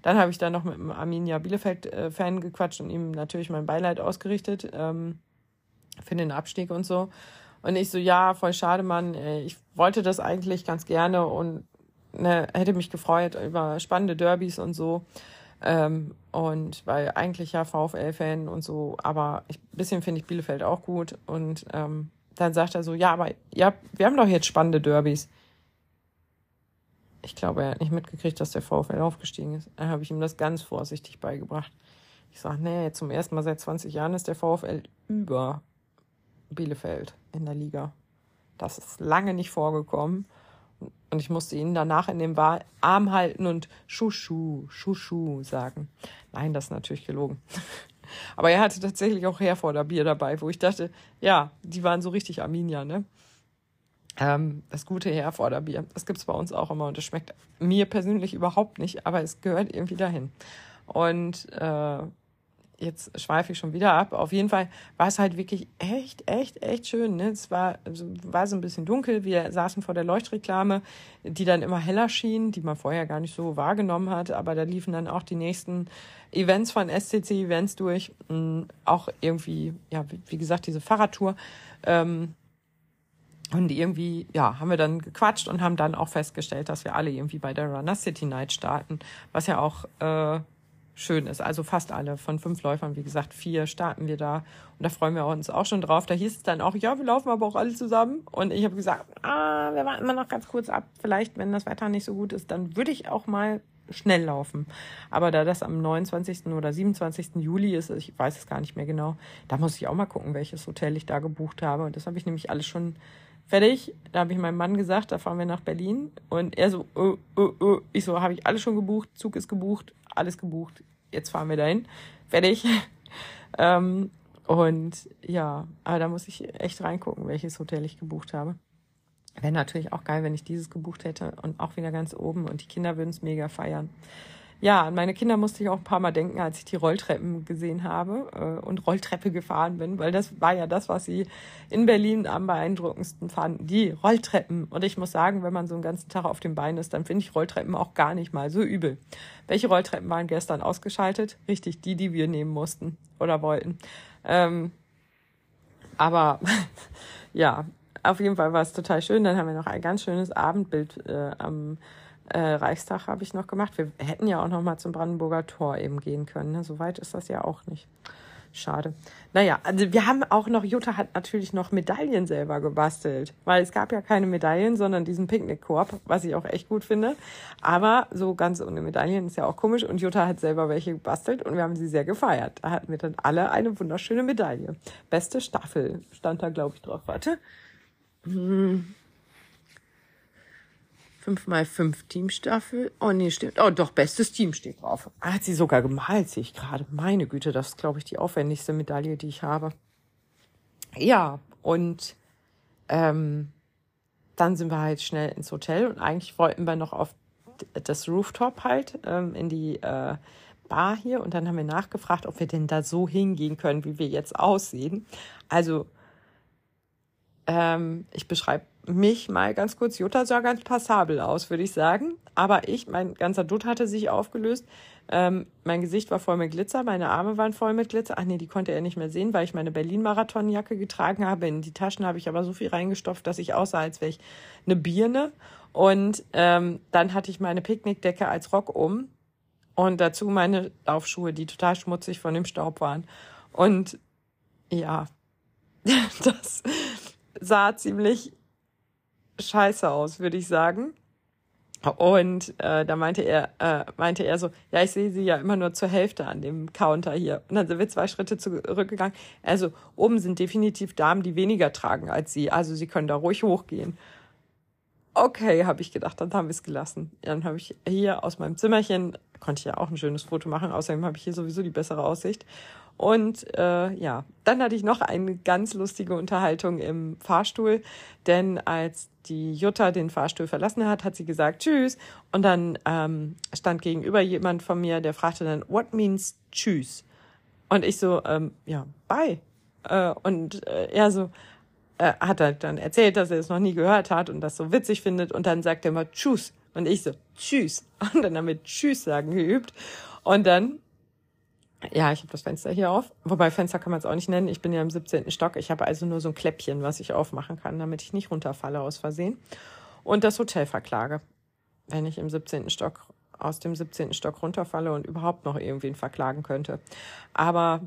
Dann habe ich da noch mit einem Arminia Bielefeld-Fan gequatscht und ihm natürlich mein Beileid ausgerichtet ähm, für den Abstieg und so. Und ich so, ja, voll schade, Mann. Äh, ich wollte das eigentlich ganz gerne und ne, hätte mich gefreut über spannende Derbys und so. Ähm, und weil eigentlich ja VfL-Fan und so, aber ein bisschen finde ich Bielefeld auch gut. Und ähm, dann sagt er so, ja, aber ja, wir haben doch jetzt spannende Derbys. Ich glaube, er hat nicht mitgekriegt, dass der VfL aufgestiegen ist. Dann habe ich ihm das ganz vorsichtig beigebracht. Ich sage, nee, zum ersten Mal seit 20 Jahren ist der VfL über Bielefeld in der Liga. Das ist lange nicht vorgekommen. Und ich musste ihn danach in dem Arm halten und Schuschu, Schuschu sagen. Nein, das ist natürlich gelogen. [LAUGHS] Aber er hatte tatsächlich auch Herforder Bier dabei, wo ich dachte, ja, die waren so richtig Arminia, ne? Ähm, das gute Herforder Bier. Das gibt's bei uns auch immer und das schmeckt mir persönlich überhaupt nicht, aber es gehört irgendwie dahin. Und äh, jetzt schweife ich schon wieder ab. Auf jeden Fall war es halt wirklich echt, echt, echt schön. Ne? Es war, war so ein bisschen dunkel. Wir saßen vor der Leuchtreklame, die dann immer heller schien, die man vorher gar nicht so wahrgenommen hat. Aber da liefen dann auch die nächsten Events von SCC Events durch. Mm, auch irgendwie, ja, wie gesagt, diese Fahrradtour. Ähm, und irgendwie, ja, haben wir dann gequatscht und haben dann auch festgestellt, dass wir alle irgendwie bei der Runner City Night starten, was ja auch äh, schön ist. Also fast alle von fünf Läufern, wie gesagt, vier starten wir da. Und da freuen wir uns auch schon drauf. Da hieß es dann auch, ja, wir laufen aber auch alle zusammen. Und ich habe gesagt, ah, wir warten mal noch ganz kurz ab. Vielleicht, wenn das Wetter nicht so gut ist, dann würde ich auch mal schnell laufen. Aber da das am 29. oder 27. Juli ist, ich weiß es gar nicht mehr genau, da muss ich auch mal gucken, welches Hotel ich da gebucht habe. Und das habe ich nämlich alles schon fertig. Da habe ich meinem Mann gesagt, da fahren wir nach Berlin. Und er so, oh, oh, oh. ich so, habe ich alles schon gebucht, Zug ist gebucht, alles gebucht. Jetzt fahren wir dahin. Fertig. [LAUGHS] ähm, und ja, aber da muss ich echt reingucken, welches Hotel ich gebucht habe. Wäre natürlich auch geil, wenn ich dieses gebucht hätte und auch wieder ganz oben und die Kinder würden es mega feiern ja, an meine Kinder musste ich auch ein paar Mal denken, als ich die Rolltreppen gesehen habe äh, und Rolltreppe gefahren bin, weil das war ja das, was sie in Berlin am beeindruckendsten fanden, die Rolltreppen. Und ich muss sagen, wenn man so einen ganzen Tag auf dem Bein ist, dann finde ich Rolltreppen auch gar nicht mal so übel. Welche Rolltreppen waren gestern ausgeschaltet? Richtig, die, die wir nehmen mussten oder wollten. Ähm, aber [LAUGHS] ja, auf jeden Fall war es total schön. Dann haben wir noch ein ganz schönes Abendbild äh, am Äh, Reichstag habe ich noch gemacht. Wir hätten ja auch noch mal zum Brandenburger Tor eben gehen können. Ne? So weit ist das ja auch nicht. Schade. Naja, also wir haben auch noch, Jutta hat natürlich noch Medaillen selber gebastelt, weil es gab ja keine Medaillen, sondern diesen Picknickkorb, was ich auch echt gut finde. Aber so ganz ohne Medaillen ist ja auch komisch und Jutta hat selber welche gebastelt und wir haben sie sehr gefeiert. Da hatten wir dann alle eine wunderschöne Medaille. Beste Staffel stand da, glaube ich, drauf. Warte. Hm. 5x5 Teamstaffel. Oh nee, stimmt. Oh doch, bestes Team steht drauf. Ah, hat sie sogar gemalt, sehe ich gerade. Meine Güte, das ist, glaube ich, die aufwendigste Medaille, die ich habe. Ja, und ähm, dann sind wir halt schnell ins Hotel und eigentlich wollten wir noch auf das Rooftop halt, ähm, in die äh, Bar hier. Und dann haben wir nachgefragt, ob wir denn da so hingehen können, wie wir jetzt aussehen. Also, ähm, ich beschreibe mich mal ganz kurz. Jutta sah ganz passabel aus, würde ich sagen. Aber ich, mein ganzer Dutt hatte sich aufgelöst. Ähm, mein Gesicht war voll mit Glitzer, meine Arme waren voll mit Glitzer. Ach nee, die konnte er nicht mehr sehen, weil ich meine Berlin-Marathon-Jacke getragen habe. In die Taschen habe ich aber so viel reingestopft, dass ich aussah, als wäre ich eine Birne. Und ähm, dann hatte ich meine Picknickdecke als Rock um und dazu meine Laufschuhe, die total schmutzig von dem Staub waren. Und ja, [LAUGHS] das sah ziemlich scheiße aus, würde ich sagen. Und äh, da meinte er, äh, meinte er so, ja, ich sehe sie ja immer nur zur Hälfte an dem Counter hier. Und dann sind wir zwei Schritte zurückgegangen. Also oben sind definitiv Damen, die weniger tragen als sie. Also sie können da ruhig hochgehen. Okay, habe ich gedacht, dann haben wir es gelassen. Dann habe ich hier aus meinem Zimmerchen, konnte ich ja auch ein schönes Foto machen, außerdem habe ich hier sowieso die bessere Aussicht. Und äh, ja, dann hatte ich noch eine ganz lustige Unterhaltung im Fahrstuhl, denn als die Jutta den Fahrstuhl verlassen hat, hat sie gesagt Tschüss. Und dann ähm, stand gegenüber jemand von mir, der fragte dann, What means Tschüss? Und ich so, ähm, ja, bye. Äh, und äh, er so, äh, hat halt dann erzählt, dass er es noch nie gehört hat und das so witzig findet. Und dann sagt er immer Tschüss. Und ich so, Tschüss. [LAUGHS] Und dann wir Tschüss sagen geübt. Und dann ja, ich habe das Fenster hier auf. Wobei Fenster kann man es auch nicht nennen. Ich bin ja im 17. Stock. Ich habe also nur so ein Kläppchen, was ich aufmachen kann, damit ich nicht runterfalle aus Versehen. Und das Hotel verklage, wenn ich im 17. Stock aus dem 17. Stock runterfalle und überhaupt noch irgendwen verklagen könnte. Aber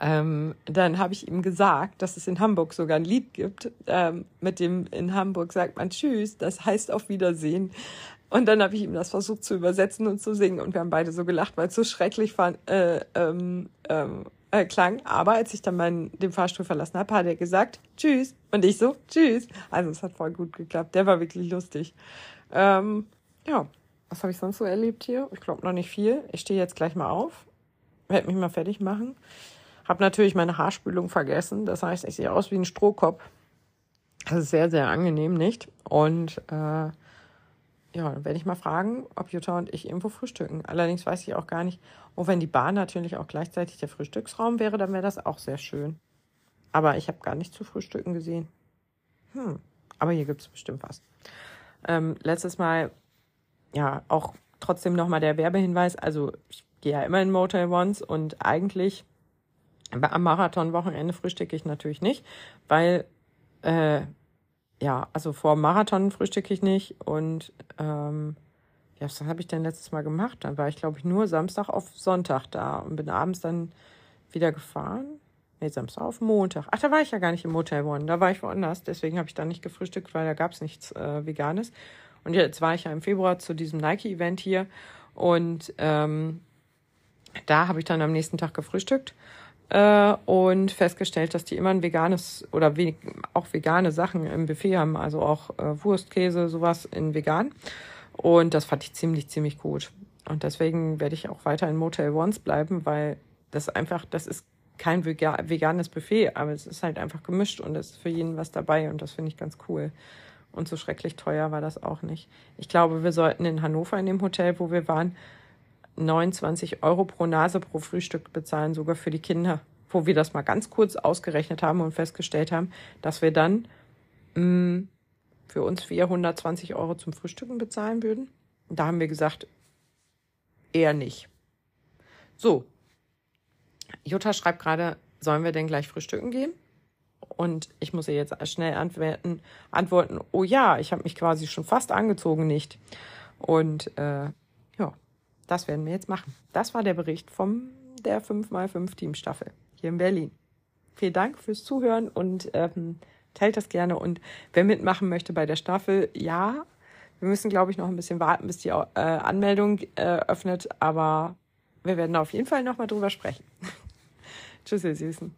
ähm, dann habe ich ihm gesagt, dass es in Hamburg sogar ein Lied gibt, ähm, mit dem in Hamburg sagt man Tschüss, das heißt auf Wiedersehen. Und dann habe ich ihm das versucht zu übersetzen und zu singen und wir haben beide so gelacht, weil es so schrecklich war, äh, ähm, ähm, äh, klang. Aber als ich dann meinen, den Fahrstuhl verlassen habe, hat er gesagt Tschüss und ich so Tschüss. Also es hat voll gut geklappt. Der war wirklich lustig. Ähm, ja, was habe ich sonst so erlebt hier? Ich glaube noch nicht viel. Ich stehe jetzt gleich mal auf, werde mich mal fertig machen. Hab natürlich meine Haarspülung vergessen. Das heißt, ich sehe aus wie ein Strohkopf. Das ist sehr, sehr angenehm, nicht? Und äh, ja, dann werde ich mal fragen, ob Jutta und ich irgendwo frühstücken. Allerdings weiß ich auch gar nicht, oh, wenn die Bar natürlich auch gleichzeitig der Frühstücksraum wäre, dann wäre das auch sehr schön. Aber ich habe gar nicht zu frühstücken gesehen. Hm, aber hier gibt es bestimmt was. Ähm, letztes Mal, ja, auch trotzdem nochmal der Werbehinweis. Also ich gehe ja immer in Motel Ones und eigentlich am Marathonwochenende frühstücke ich natürlich nicht, weil äh, ja, also vor Marathon frühstücke ich nicht und ähm, ja, was habe ich denn letztes Mal gemacht? Dann war ich, glaube ich, nur Samstag auf Sonntag da und bin abends dann wieder gefahren. Nee, Samstag auf Montag. Ach, da war ich ja gar nicht im Hotel One. Da war ich woanders. Deswegen habe ich da nicht gefrühstückt, weil da gab es nichts äh, Veganes. Und jetzt war ich ja im Februar zu diesem Nike-Event hier. Und ähm, da habe ich dann am nächsten Tag gefrühstückt äh, und festgestellt, dass die immer ein veganes oder wenig, auch vegane Sachen im Buffet haben, also auch äh, Wurst, Käse, sowas in vegan. Und das fand ich ziemlich, ziemlich gut. Und deswegen werde ich auch weiter in Motel Ones bleiben, weil das einfach, das ist kein veganes Buffet, aber es ist halt einfach gemischt und es ist für jeden was dabei und das finde ich ganz cool. Und so schrecklich teuer war das auch nicht. Ich glaube, wir sollten in Hannover in dem Hotel, wo wir waren, 29 Euro pro Nase pro Frühstück bezahlen, sogar für die Kinder, wo wir das mal ganz kurz ausgerechnet haben und festgestellt haben, dass wir dann mh, mm, für uns 420 Euro zum Frühstücken bezahlen würden. da haben wir gesagt, eher nicht. So, Jutta schreibt gerade, sollen wir denn gleich frühstücken gehen? Und ich muss ihr jetzt schnell antworten, antworten oh ja, ich habe mich quasi schon fast angezogen, nicht. Und äh, ja, das werden wir jetzt machen. Das war der Bericht vom der 5x5 Teamstaffel hier in Berlin. Vielen Dank fürs Zuhören und ähm, teilt das gerne. Und wer mitmachen möchte bei der Staffel, ja, wir müssen, glaube ich, noch ein bisschen warten, bis die äh, Anmeldung äh, öffnet, aber wir werden auf jeden Fall nochmal drüber sprechen. [LAUGHS] Tschüss, ihr Süßen.